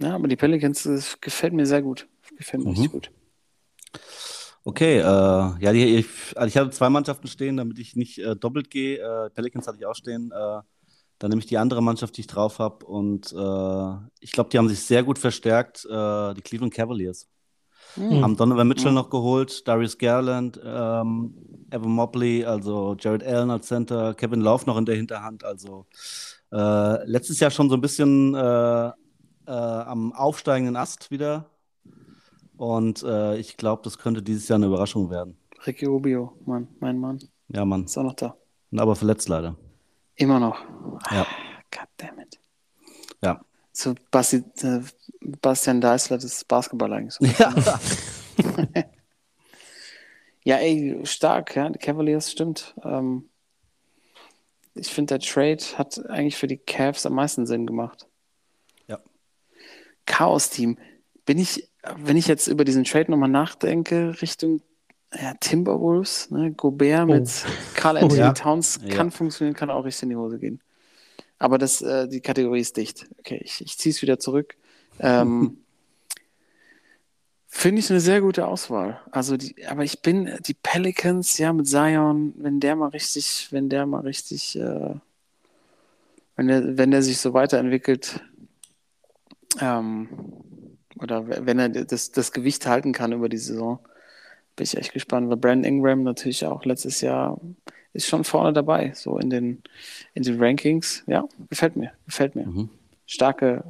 B: ja, aber die Pelicans das gefällt mir sehr gut. Gefällt mir
C: Mhm.
B: richtig gut.
C: Okay, äh, ja, die, ich, also ich hatte zwei Mannschaften stehen, damit ich nicht äh, doppelt gehe. Äh, Pelicans hatte ich auch stehen. Äh, dann nehme ich die andere Mannschaft, die ich drauf habe. Und äh, ich glaube, die haben sich sehr gut verstärkt, äh, die Cleveland Cavaliers.
B: Hm.
C: Haben Donovan Mitchell
B: Mhm.
C: noch geholt, Darius Garland, ähm, Evan Mobley, also Jared Allen als Center, Kevin Love noch in der Hinterhand. Also letztes Jahr schon so ein bisschen am aufsteigenden Ast wieder. Und äh, ich glaube, das könnte dieses Jahr eine Überraschung werden.
B: Ricky Rubio, Mann, mein Mann,
C: Ja, Mann.
B: ist auch noch da.
C: Aber verletzt leider.
B: Immer noch.
C: Ja.
B: God damn it.
C: Ja.
B: So Basti, äh, Bastian Deißler des Basketball eigentlich.
C: Ja.
B: Ja, ey, stark, ja. Cavaliers stimmt. Ähm, ich finde, der Trade hat eigentlich für die Cavs am meisten Sinn gemacht.
C: Ja.
B: Chaos-Team. bin ich, wenn ich jetzt über diesen Trade nochmal nachdenke, Richtung ja, Timberwolves, ne, Gobert mit Carl Anthony
C: ja.
B: Towns
C: Ja.
B: kann funktionieren, kann auch richtig in die Hose gehen. Aber das, äh, die Kategorie ist dicht. Okay, ich, ich ziehe es wieder zurück. Ähm, Finde ich eine sehr gute Auswahl. Also die, aber ich bin die Pelicans, ja, mit Zion, wenn der mal richtig, wenn der mal richtig, äh, wenn der, wenn der sich so weiterentwickelt, ähm, oder wenn er das, das Gewicht halten kann über die Saison, bin ich echt gespannt. Weil Brandon Ingram natürlich auch letztes Jahr ist schon vorne dabei, so in den, in den Rankings. Ja, gefällt mir, gefällt mir.
C: Mhm.
B: Starke,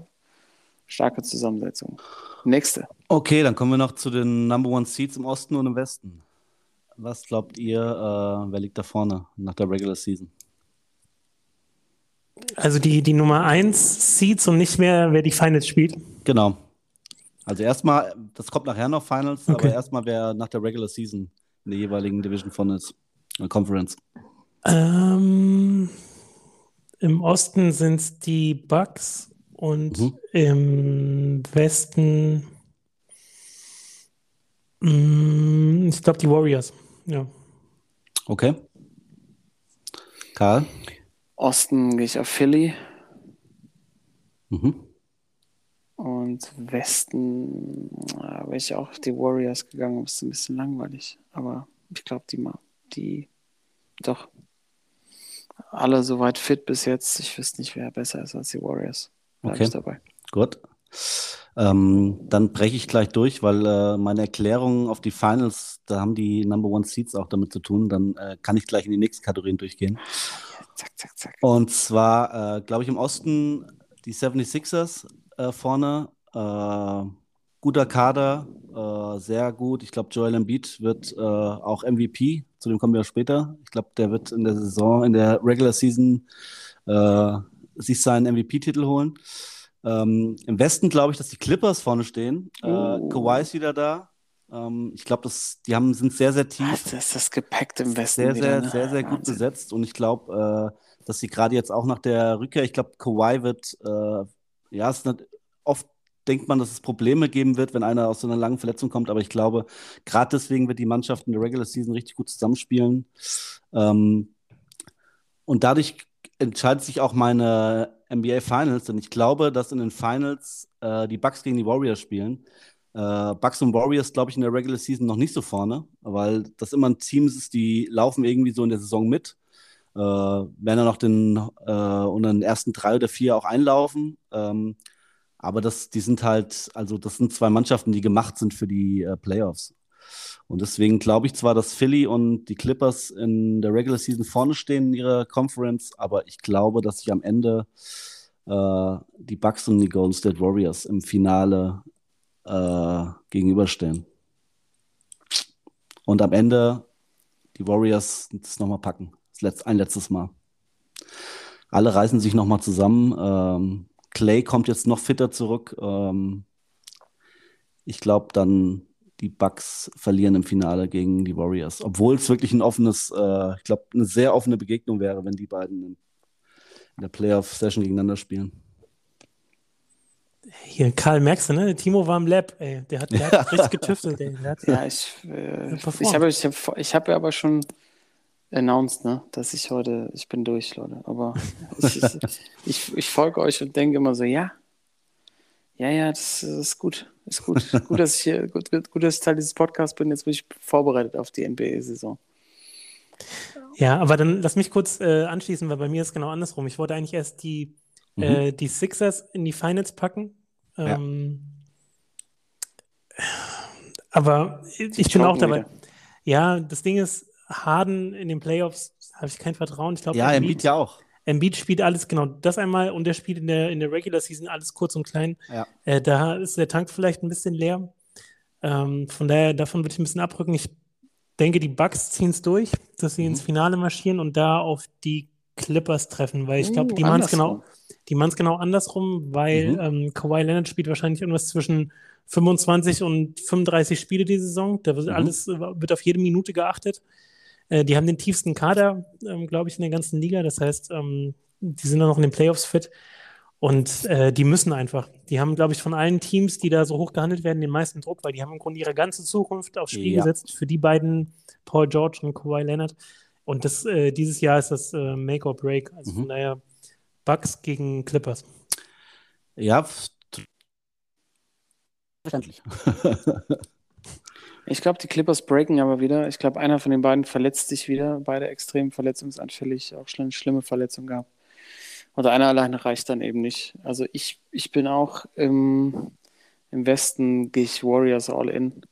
B: starke Zusammensetzung. Nächste.
C: Okay, dann kommen wir noch zu den Number One Seeds im Osten und im Westen. Was glaubt ihr, äh, wer liegt da vorne nach der Regular Season?
D: Also die, die Nummer 1 Seeds und nicht mehr, wer die Finals spielt.
C: Genau. Also erstmal, das kommt nachher noch Finals,
D: Okay.
C: aber erstmal wer nach der Regular Season in der jeweiligen Division von ist, äh, Conference.
D: Ähm, Im Osten sind es die Bucks und
C: Mhm.
D: im Westen, mm, ich glaube, die Warriors. Ja.
C: Okay. Karl?
B: Osten gehe ich auf Philly
C: Mhm.
B: Und Westen äh, wäre ich auch auf die Warriors gegangen. Ist ein bisschen langweilig, aber ich glaube, die mal, die doch alle soweit fit bis jetzt. Ich wüsste nicht, wer besser ist als die Warriors. Bleib
C: Okay.
B: ich dabei.
C: Gut. Ähm, dann breche ich gleich durch, weil äh, meine Erklärung auf die Finals, da haben die Number One Seeds auch damit zu tun. Dann äh, kann ich gleich in die nächsten Kategorien durchgehen.
B: Zack, zack, zack.
C: Und zwar, äh, glaube ich, im Osten die 76ers äh, vorne. Äh, guter Kader, äh, sehr gut. Ich glaube, Joel Embiid wird äh, auch MVP. Zu dem kommen wir später. Ich glaube, der wird in der Saison, in der Regular Season äh, sich seinen MVP-Titel holen. Ähm, Im Westen glaube ich, dass die Clippers vorne stehen. Äh,
B: Oh.
C: Kawhi ist wieder da. Ähm, ich glaube, die haben, sind sehr, sehr tief
B: Was ist das gepackt im Westen?
C: sehr,
B: wieder,
C: sehr,
B: ne?
C: sehr, sehr gut
B: Wahnsinn.
C: besetzt. Und ich glaube, dass sie gerade jetzt auch nach der Rückkehr, ich glaube, Kawhi wird, äh, ja, es ist nicht, oft denkt man, dass es Probleme geben wird, wenn einer aus so einer langen Verletzung kommt. Aber ich glaube, gerade deswegen wird die Mannschaft in der Regular Season richtig gut zusammenspielen. Ähm, und dadurch entscheidet sich auch meine NBA Finals, denn ich glaube, dass in den Finals äh, die Bucks gegen die Warriors spielen. Äh, Bucks und Warriors, glaube ich, in der Regular Season noch nicht so vorne, weil das immer ein Team ist, die laufen irgendwie so in der Saison mit. Äh, werden dann noch den, äh, unter den ersten drei oder vier auch einlaufen. Ähm, aber das, die sind halt, also das sind zwei Mannschaften, die gemacht sind für die äh, Playoffs. Und deswegen glaube ich zwar, dass Philly und die Clippers in der Regular Season vorne stehen in ihrer Conference, aber ich glaube, dass sich am Ende äh, die Bucks und die Golden State Warriors im Finale äh, gegenüberstehen. Und am Ende die Warriors das nochmal packen. Ein letztes Mal. Alle reißen sich nochmal zusammen. Ähm, Clay kommt jetzt noch fitter zurück. Ähm, ich glaube, dann die Bucks verlieren im Finale gegen die Warriors. Obwohl es wirklich ein offenes, äh, ich glaube, eine sehr offene Begegnung wäre, wenn die beiden in, in der Playoff-Session gegeneinander spielen.
D: Hier, Karl, merkst du, ne? Timo war im Lab, ey. Der hat, der hat richtig getüftelt, ey. Der hat,
B: Ja, ich, äh, ich habe ich hab, ich hab ja aber schon announced, ne, dass ich heute, ich bin durch, Leute. Aber ich, ich, ich, ich folge euch und denke immer so, ja, ja, ja, das ist gut. Ist gut. Gut, dass ich hier, gut, gut, dass ich Teil dieses Podcasts bin. Jetzt bin ich vorbereitet auf die NBA-Saison.
D: Ja, aber dann lass mich kurz äh, anschließen, weil bei mir ist genau andersrum. Ich wollte eigentlich erst die,
C: Mhm.
D: äh, die Sixers in die Finals packen.
C: Ja.
D: Ähm, aber ich, ich bin auch dabei.
B: wieder.
D: Ja, das Ding ist, Harden in den Playoffs habe ich kein Vertrauen. Ich glaube,
C: Ja, Embiid ja auch.
D: Embiid spielt alles genau das einmal und der spielt in der, in der Regular Season alles kurz und klein.
C: Ja.
D: Äh, da ist der Tank vielleicht ein bisschen leer. Ähm, von daher, davon würde ich ein bisschen abrücken. Ich denke, die Bucks ziehen es durch, dass sie
C: Mhm.
D: ins Finale marschieren und da auf die Clippers treffen, weil ich glaube,
B: Uh,
D: die machen es genau, die machen es genau andersrum, weil
C: Mhm.
D: ähm, Kawhi Leonard spielt wahrscheinlich irgendwas zwischen 25 und 35 Spiele die Saison. Da wird
C: Mhm.
D: alles, wird auf jede Minute geachtet. Äh, die haben den tiefsten Kader, ähm, glaube ich, in der ganzen Liga. Das heißt, ähm, die sind dann noch in den Playoffs fit. Und äh, die müssen einfach. Die haben, glaube ich, von allen Teams, die da so hoch gehandelt werden, den meisten Druck, weil die haben im Grunde ihre ganze Zukunft aufs Spiel
C: Ja.
D: gesetzt für die beiden, Paul George und Kawhi Leonard. Und das, äh, dieses Jahr ist das äh, Make or Break. Also
C: Mhm.
D: von daher Bucks gegen Clippers.
C: Ja, verständlich.
B: Ich glaube, die Clippers breaken aber wieder. Ich glaube, einer von den beiden verletzt sich wieder. Beide extrem verletzungsanfällig, auch schon eine schlimme Verletzung gehabt. Oder einer alleine reicht dann eben nicht. Also ich, ich bin auch im, im Westen, gehe ich Warriors all in.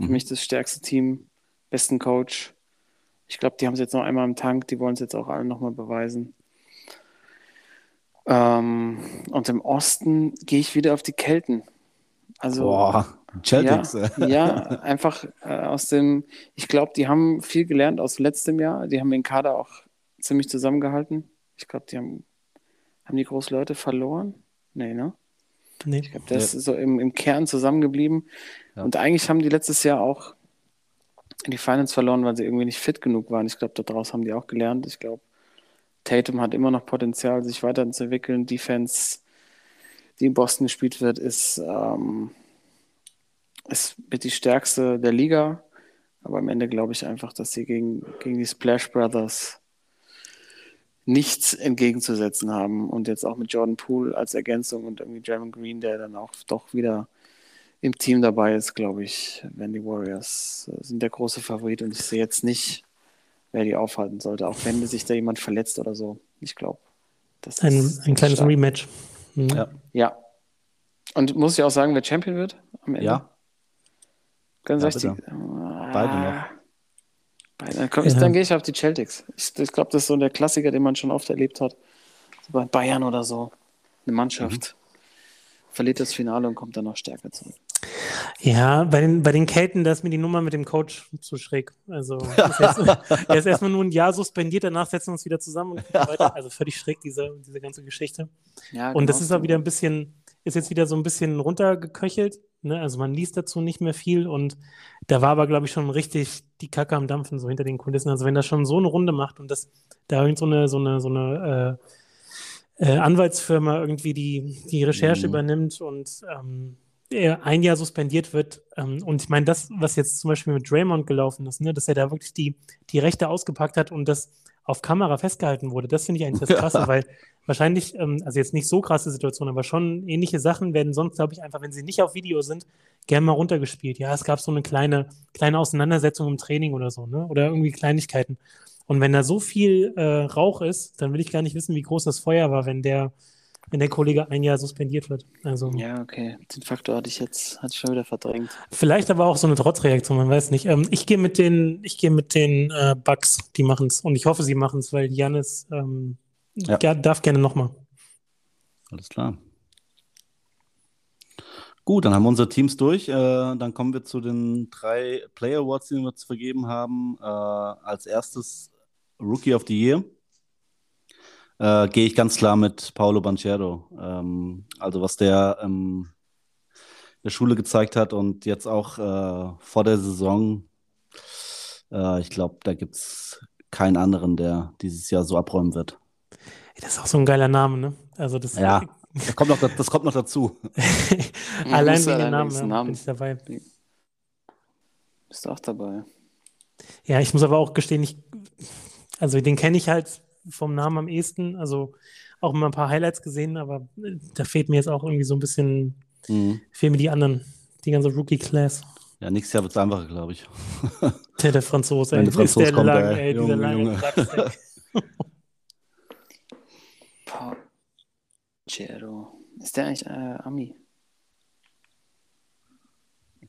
B: Für
C: Mhm.
B: mich das stärkste Team, besten Coach. Ich glaube, die haben es jetzt noch einmal im Tank, die wollen es jetzt auch alle nochmal beweisen. Ähm, und im Osten gehe ich wieder auf die Kelten. Also
C: Boah, Celtics.
B: ja, ja, einfach äh, aus dem, ich glaube, die haben viel gelernt aus letztem Jahr. Die haben den Kader auch ziemlich zusammengehalten. Ich glaube, die haben, haben die Großleute verloren? Nee, ne?
D: Nee.
B: Ich glaube, das ist so im, im Kern zusammengeblieben.
C: Ja.
B: Und eigentlich haben die letztes Jahr auch die Finals verloren, weil sie irgendwie nicht fit genug waren. Ich glaube, daraus haben die auch gelernt. Ich glaube, Tatum hat immer noch Potenzial, sich weiterzuentwickeln. Defense, die in Boston gespielt wird, ist, ähm, ist mit die stärkste der Liga. Aber am Ende glaube ich einfach, dass sie gegen, gegen die Splash Brothers nichts entgegenzusetzen haben. Und jetzt auch mit Jordan Poole als Ergänzung und irgendwie Jeremy Green, der dann auch doch wieder im Team dabei ist, glaube ich, wenn die Warriors äh, sind der große Favorit und ich sehe jetzt nicht, wer die aufhalten sollte, auch wenn sich da jemand verletzt oder so. Ich glaube, das
D: Ein,
B: ist
D: ein kleines
B: stark.
D: Rematch. Mhm.
C: Ja.
B: Ja. Und muss ich auch sagen, wer Champion wird am Ende?
C: Ja.
B: Ganz
C: Ja,
B: die-
C: bitte.
B: Ah,
C: Beide noch.
B: Beide. Dann, komm, ich,
D: Ja.
B: dann gehe ich auf die Celtics. Ich, ich glaube, das ist so der Klassiker, den man schon oft erlebt hat. So bei Bayern oder so. Eine Mannschaft verliert das Finale und kommt dann noch stärker zurück.
D: Ja, bei den, bei den Kelten, da ist mir die Nummer mit dem Coach zu schräg. Also, ist jetzt, er ist erstmal nur ein Jahr suspendiert, danach setzen wir uns wieder zusammen und weiter. Also völlig schräg, diese, diese ganze Geschichte.
B: Ja,
D: Und das
B: genau
D: ist auch wieder ein bisschen, ist jetzt wieder so ein bisschen runtergeköchelt. Ne? Also man liest dazu nicht mehr viel und da war aber, glaube ich, schon richtig die Kacke am Dampfen, so hinter den Kulissen. Also wenn das schon so eine Runde macht und das da irgend so eine, so eine, so eine äh, äh, Anwaltsfirma irgendwie die, die Recherche
C: Mhm.
D: übernimmt und ähm, er ein Jahr suspendiert wird. Ähm, und ich meine, das, was jetzt zum Beispiel mit Draymond gelaufen ist, ne, dass er da wirklich die, die Rechte ausgepackt hat und das auf Kamera festgehalten wurde, das finde ich eigentlich das Krasse, weil wahrscheinlich, ähm, also jetzt nicht so krasse Situation, aber schon ähnliche Sachen werden sonst, glaube ich, einfach, wenn sie nicht auf Video sind, gerne mal runtergespielt. Ja, es gab so eine kleine, kleine Auseinandersetzung im Training oder so, ne? Oder irgendwie Kleinigkeiten. Und wenn da so viel äh, Rauch ist, dann will ich gar nicht wissen, wie groß das Feuer war, wenn der, wenn der Kollege ein Jahr suspendiert wird. Also
B: Ja, okay. Den Faktor hatte ich jetzt hatte ich schon wieder verdrängt.
D: vielleicht aber auch so eine Trotzreaktion, man weiß nicht. Ähm, ich gehe mit den, ich gehe mit den äh, Bucks, die machen es. Und ich hoffe, sie machen es, weil Janis ähm,
C: Ja.
D: darf gerne nochmal.
C: Alles klar. Gut, dann haben wir unsere Teams durch. Äh, dann kommen wir zu den drei Player Awards, die wir zu vergeben haben. Äh, als erstes Rookie of the Year. Äh, Gehe ich ganz klar mit Paolo Banchero. Ähm, also was der ähm, der Schule gezeigt hat und jetzt auch äh, vor der Saison, äh, ich glaube, da gibt es keinen anderen, der dieses Jahr so abräumen wird.
D: Das ist auch so ein geiler Name, ne? Also das
C: Ja. Das kommt noch, das kommt noch dazu.
D: allein wegen dem Namen, ja,
B: dem Namen.
D: bin ich dabei.
B: Bist du auch dabei?
D: Ja, ich muss aber auch gestehen, ich, also den kenne ich halt vom Namen am ehesten, also auch mal ein paar Highlights gesehen, aber äh, da fehlt mir jetzt auch irgendwie so ein bisschen,
C: Mhm.
D: fehlen mir die anderen, die ganze Rookie-Class.
C: Ja, nächstes Jahr wird es einfacher, glaube ich.
D: Der, der Franzose, ey,
C: der
D: ist
C: Franzose
D: der
C: kommt,
D: lang,
C: ey.
D: ey, dieser
C: Junge,
D: lange
C: Junge.
D: Sacksack.
B: Pacero. Ist der eigentlich äh, Ami?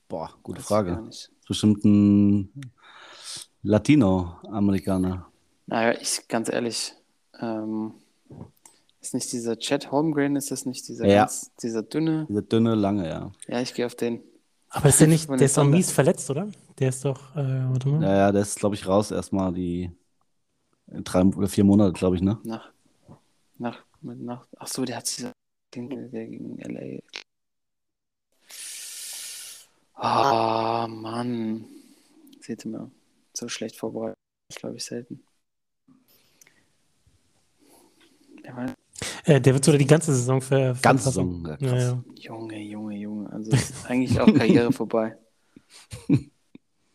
C: Boah, gute Frage. Ist Bestimmt ein Latino-Amerikaner.
B: Naja, ich ganz ehrlich, ähm, ist nicht dieser Chad Holmgren, ist das nicht dieser
C: Ja.
B: ganz, dieser dünne?
C: Dieser dünne, lange, ja.
B: Ja, ich gehe auf den.
D: Aber ist der nicht, der ist doch mies verletzt, oder? Der ist doch, äh, warte mal.
C: Ja, ja, der ist, glaube ich, raus erstmal die drei oder vier Monate, glaube ich, ne?
B: Nach, nach, mit nach, ach so, der hat dieser Ding der gegen LA. Ah, Mann. Seht ihr mal, so schlecht vorbereitet, glaube ich, selten. Wer war-
D: Äh, der wird sogar die ganze Saison ver
C: Ganze. Saison. Ja,
D: Ja,
C: krass.
D: ja.
B: Junge, Junge, Junge. Also ist eigentlich auch Karriere vorbei.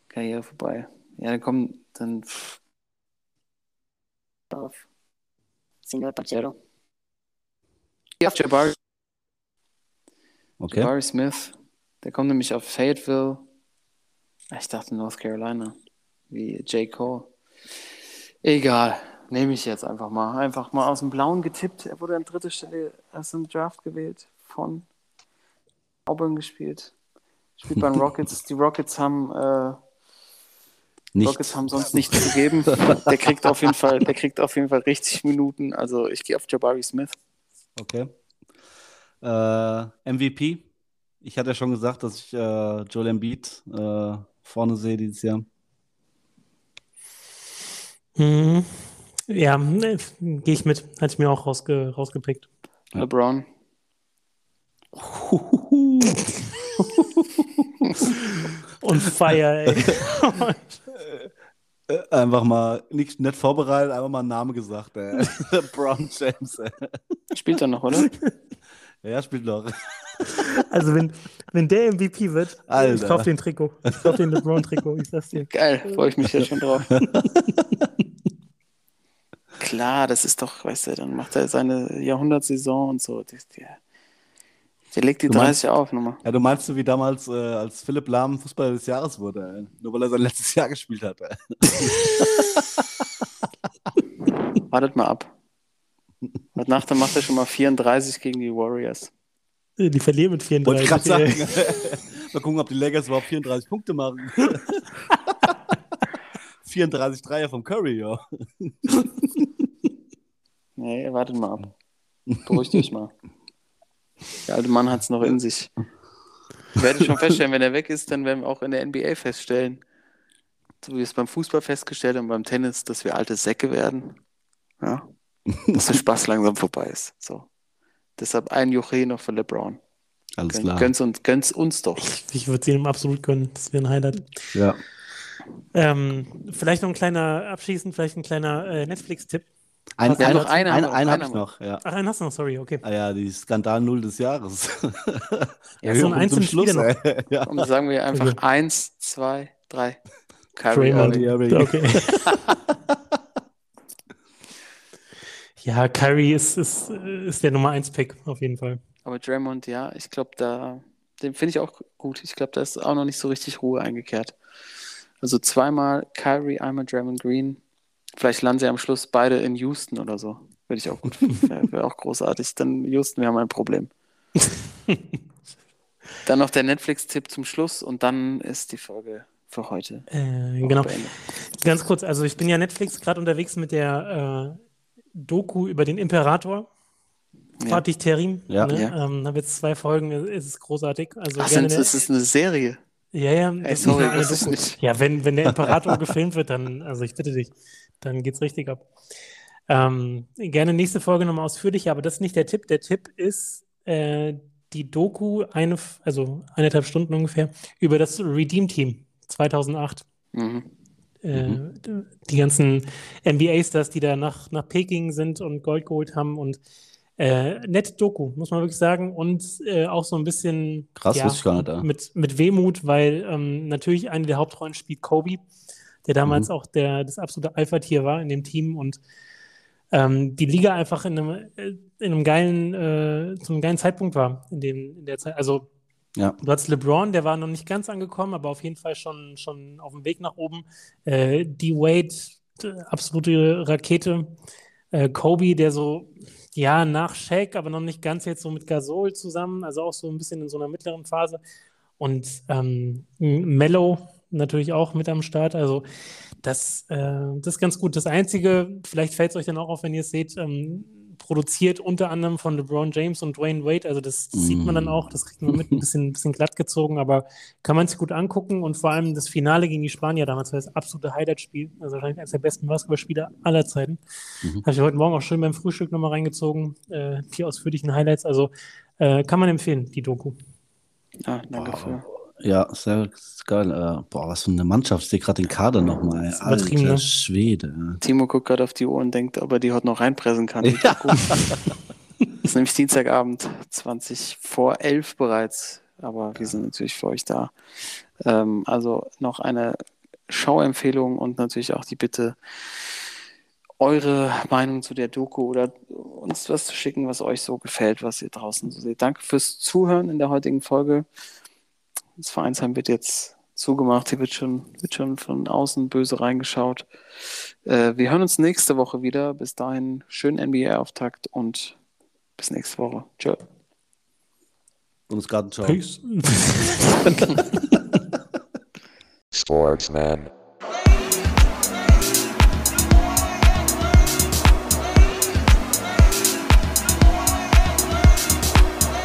B: Karriere vorbei. Ja, dann kommen dann.
E: Auf Single Pajero.
B: Ja, Jabari,
C: Okay.
B: Jabari Smith. Der kommt nämlich auf Fayetteville. Ich dachte North Carolina. Wie J. Cole. Egal. Nehme ich jetzt einfach mal. Einfach mal aus dem Blauen getippt. Er wurde an dritter Stelle erst im Draft gewählt. Von Auburn gespielt. Spielt bei den Rockets. Die Rockets haben. Äh. Rockets haben sonst nichts zu geben. Der kriegt auf jeden Fall, der kriegt auf jeden Fall richtig Minuten. Also ich gehe auf Jabari Smith.
C: Okay. Äh, MVP. Ich hatte ja schon gesagt, dass ich äh, Joel Embiid äh, vorne sehe dieses Jahr.
D: Mhm. Ja, ne, gehe ich mit. Hatte ich mir auch rausge rausgepickt.
B: LeBron.
D: Und Fire, ey.
C: Äh, Einfach mal nicht, nicht vorbereitet, einfach mal einen Namen gesagt. Ey. Brown James. Ey.
B: Spielt er noch, oder?
C: Ja, spielt noch.
D: Also wenn, wenn der MVP wird, ich
C: Alter.
D: kauf den Trikot. Ich kauf den LeBron-Trikot, ich sag's dir.
B: Geil, freue ich mich ja schon drauf. Klar, das ist doch, weißt du, dann macht er seine Jahrhundertsaison und so. Das- Der, der legt die
C: Du meinst-
B: 30 auf nochmal.
C: Ja, du meinst so wie damals, äh, als Philipp Lahm Fußballer des Jahres wurde, ey. nur weil er sein letztes Jahr gespielt hat.
B: Wartet mal ab. Heute Nacht macht er schon mal 34 gegen die Warriors.
D: Die verlieren mit
C: Wollte
D: 34.
C: ich gerade sagen. Mal gucken, ob die Lakers überhaupt 34 Punkte machen. 34 Dreier vom Curry, ja.
B: Nee, wartet mal ab. Beruhigt euch mal. Der alte Mann hat es noch in sich. Ich werde schon feststellen, wenn er weg ist, dann werden wir auch in der NBA feststellen, so wie wir es beim Fußball festgestellt haben, beim Tennis, dass wir alte Säcke werden. Ja. Dass der Spaß langsam vorbei ist. So. Deshalb ein Juche noch für LeBron.
C: Alles
B: Gönn,
C: klar.
B: gönn's, uns, gönn's uns doch.
D: Ich würde es ihm absolut gönnen. Das wäre ein Highlight.
C: Ja.
D: Ähm, vielleicht noch ein kleiner, abschließend, vielleicht ein kleiner äh, Netflix-Tipp.
C: Ein, ein,
B: noch eine
C: eine, eine habe ich noch, ja.
D: Ach, einen hast du noch, sorry, okay.
C: Ah ja, die Skandal Null des Jahres.
B: Ja,
D: so ein
C: Zum
D: einzelnes
C: Schluss,
D: noch.
C: Ja.
B: Und sagen wir einfach
D: Okay.
B: eins, zwei, drei. Kyrie. Irving.
D: Okay. ja, Kyrie ist, ist, ist der Nummer 1-Pick auf jeden Fall.
B: Aber Draymond, ja, ich glaube, da, den finde ich auch gut. Ich glaube, da ist auch noch nicht so richtig Ruhe eingekehrt. Also zweimal Kyrie, einmal Draymond Green. Vielleicht landen sie am Schluss beide in Houston oder so. Würde ich auch gut finden. Wäre wär auch großartig. Dann Houston, wir haben ein Problem. dann noch der Netflix-Tipp zum Schluss und dann ist die Folge für heute
D: Äh, genau.
B: beendet.
D: Ganz kurz, also ich bin ja Netflix gerade unterwegs mit der äh, Doku über den Imperator.
B: Ja.
D: Fatih Terim.
C: Ja.
D: ne?
B: Ja.
D: Ähm, habe jetzt zwei Folgen, es ist großartig. Also
B: Ach,
D: gerne
B: sind, das ist eine Serie.
D: Ja, ja,
B: Ey,
D: das
B: sorry,
D: eine
B: das ist
D: Doku.
B: nicht.
D: Ja, wenn, wenn der Imperator gefilmt wird, dann, also ich bitte dich, dann geht's richtig ab. Ähm, gerne nächste Folge nochmal ausführlicher, aber das ist nicht der Tipp. Der Tipp ist äh, die Doku, eine, also eineinhalb Stunden ungefähr, über das Redeem-Team 2008.
B: Mhm.
D: Äh, die ganzen NBA-Stars, die da nach, nach Peking sind und Gold geholt haben und äh, nette Doku, muss man wirklich sagen. Und äh, auch so ein bisschen
C: Krass, wusste ich gar nicht, ja.
D: mit, mit Wehmut, weil ähm, natürlich eine der Hauptrollen spielt Kobe, der damals
C: Mhm.
D: auch der, das absolute Alpha-Tier war in dem Team und ähm, die Liga einfach in einem, äh, in einem geilen, äh, zu einem geilen Zeitpunkt war in, dem, in der Zeit. Also
C: Ja.
D: Du hattest LeBron, der war noch nicht ganz angekommen, aber auf jeden Fall schon, schon auf dem Weg nach oben. Äh, D-Wade, äh, absolute Rakete. Äh, Kobe, der so, ja, nach Shaq, aber noch nicht ganz jetzt so mit Gasol zusammen, also auch so ein bisschen in so einer mittleren Phase. Und ähm, Mello natürlich auch mit am Start. Also das, äh, das ist ganz gut. Das Einzige, vielleicht fällt es euch dann auch auf, wenn ihr es seht, ähm, produziert unter anderem von LeBron James und Dwayne Wade. Also das sieht man dann
C: Mm.
D: auch, das kriegt man mit, ein bisschen, ein bisschen glatt gezogen, aber kann man sich gut angucken. Und vor allem das Finale gegen die Spanier damals war das absolute Highlight-Spiel. Also wahrscheinlich eines der besten Basketballspiele aller Zeiten.
C: Mhm.
D: Habe ich heute Morgen auch schön beim Frühstück nochmal reingezogen. Äh, die ausführlichen Highlights. Also äh, kann man empfehlen, die Doku.
B: Ja, danke für.
C: Ja, sehr geil. Äh, boah, was für eine Mannschaft. Ich sehe gerade den Kader nochmal. Alter
D: ne?
C: Schwede.
B: Timo guckt gerade auf die Uhr und denkt, ob er die heute noch reinpressen kann. Doku. ist nämlich Dienstagabend, 20 vor 11 bereits. Aber wir sind natürlich für euch da. Ähm, also noch eine Schauempfehlung und natürlich auch die Bitte, eure Meinung zu der Doku oder uns was zu schicken, was euch so gefällt, was ihr draußen so seht. Danke fürs Zuhören in der heutigen Folge. Das Vereinsheim wird jetzt zugemacht. Hier wird schon, wird schon von außen böse reingeschaut. Äh, wir hören uns nächste Woche wieder. Bis dahin schönen NBA-Auftakt und bis nächste Woche. Tschö.
C: Bundesgarten, ciao.
D: Peace.
A: Sportsman.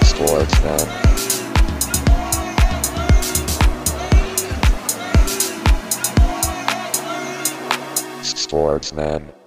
A: Sportsman. Sportsman.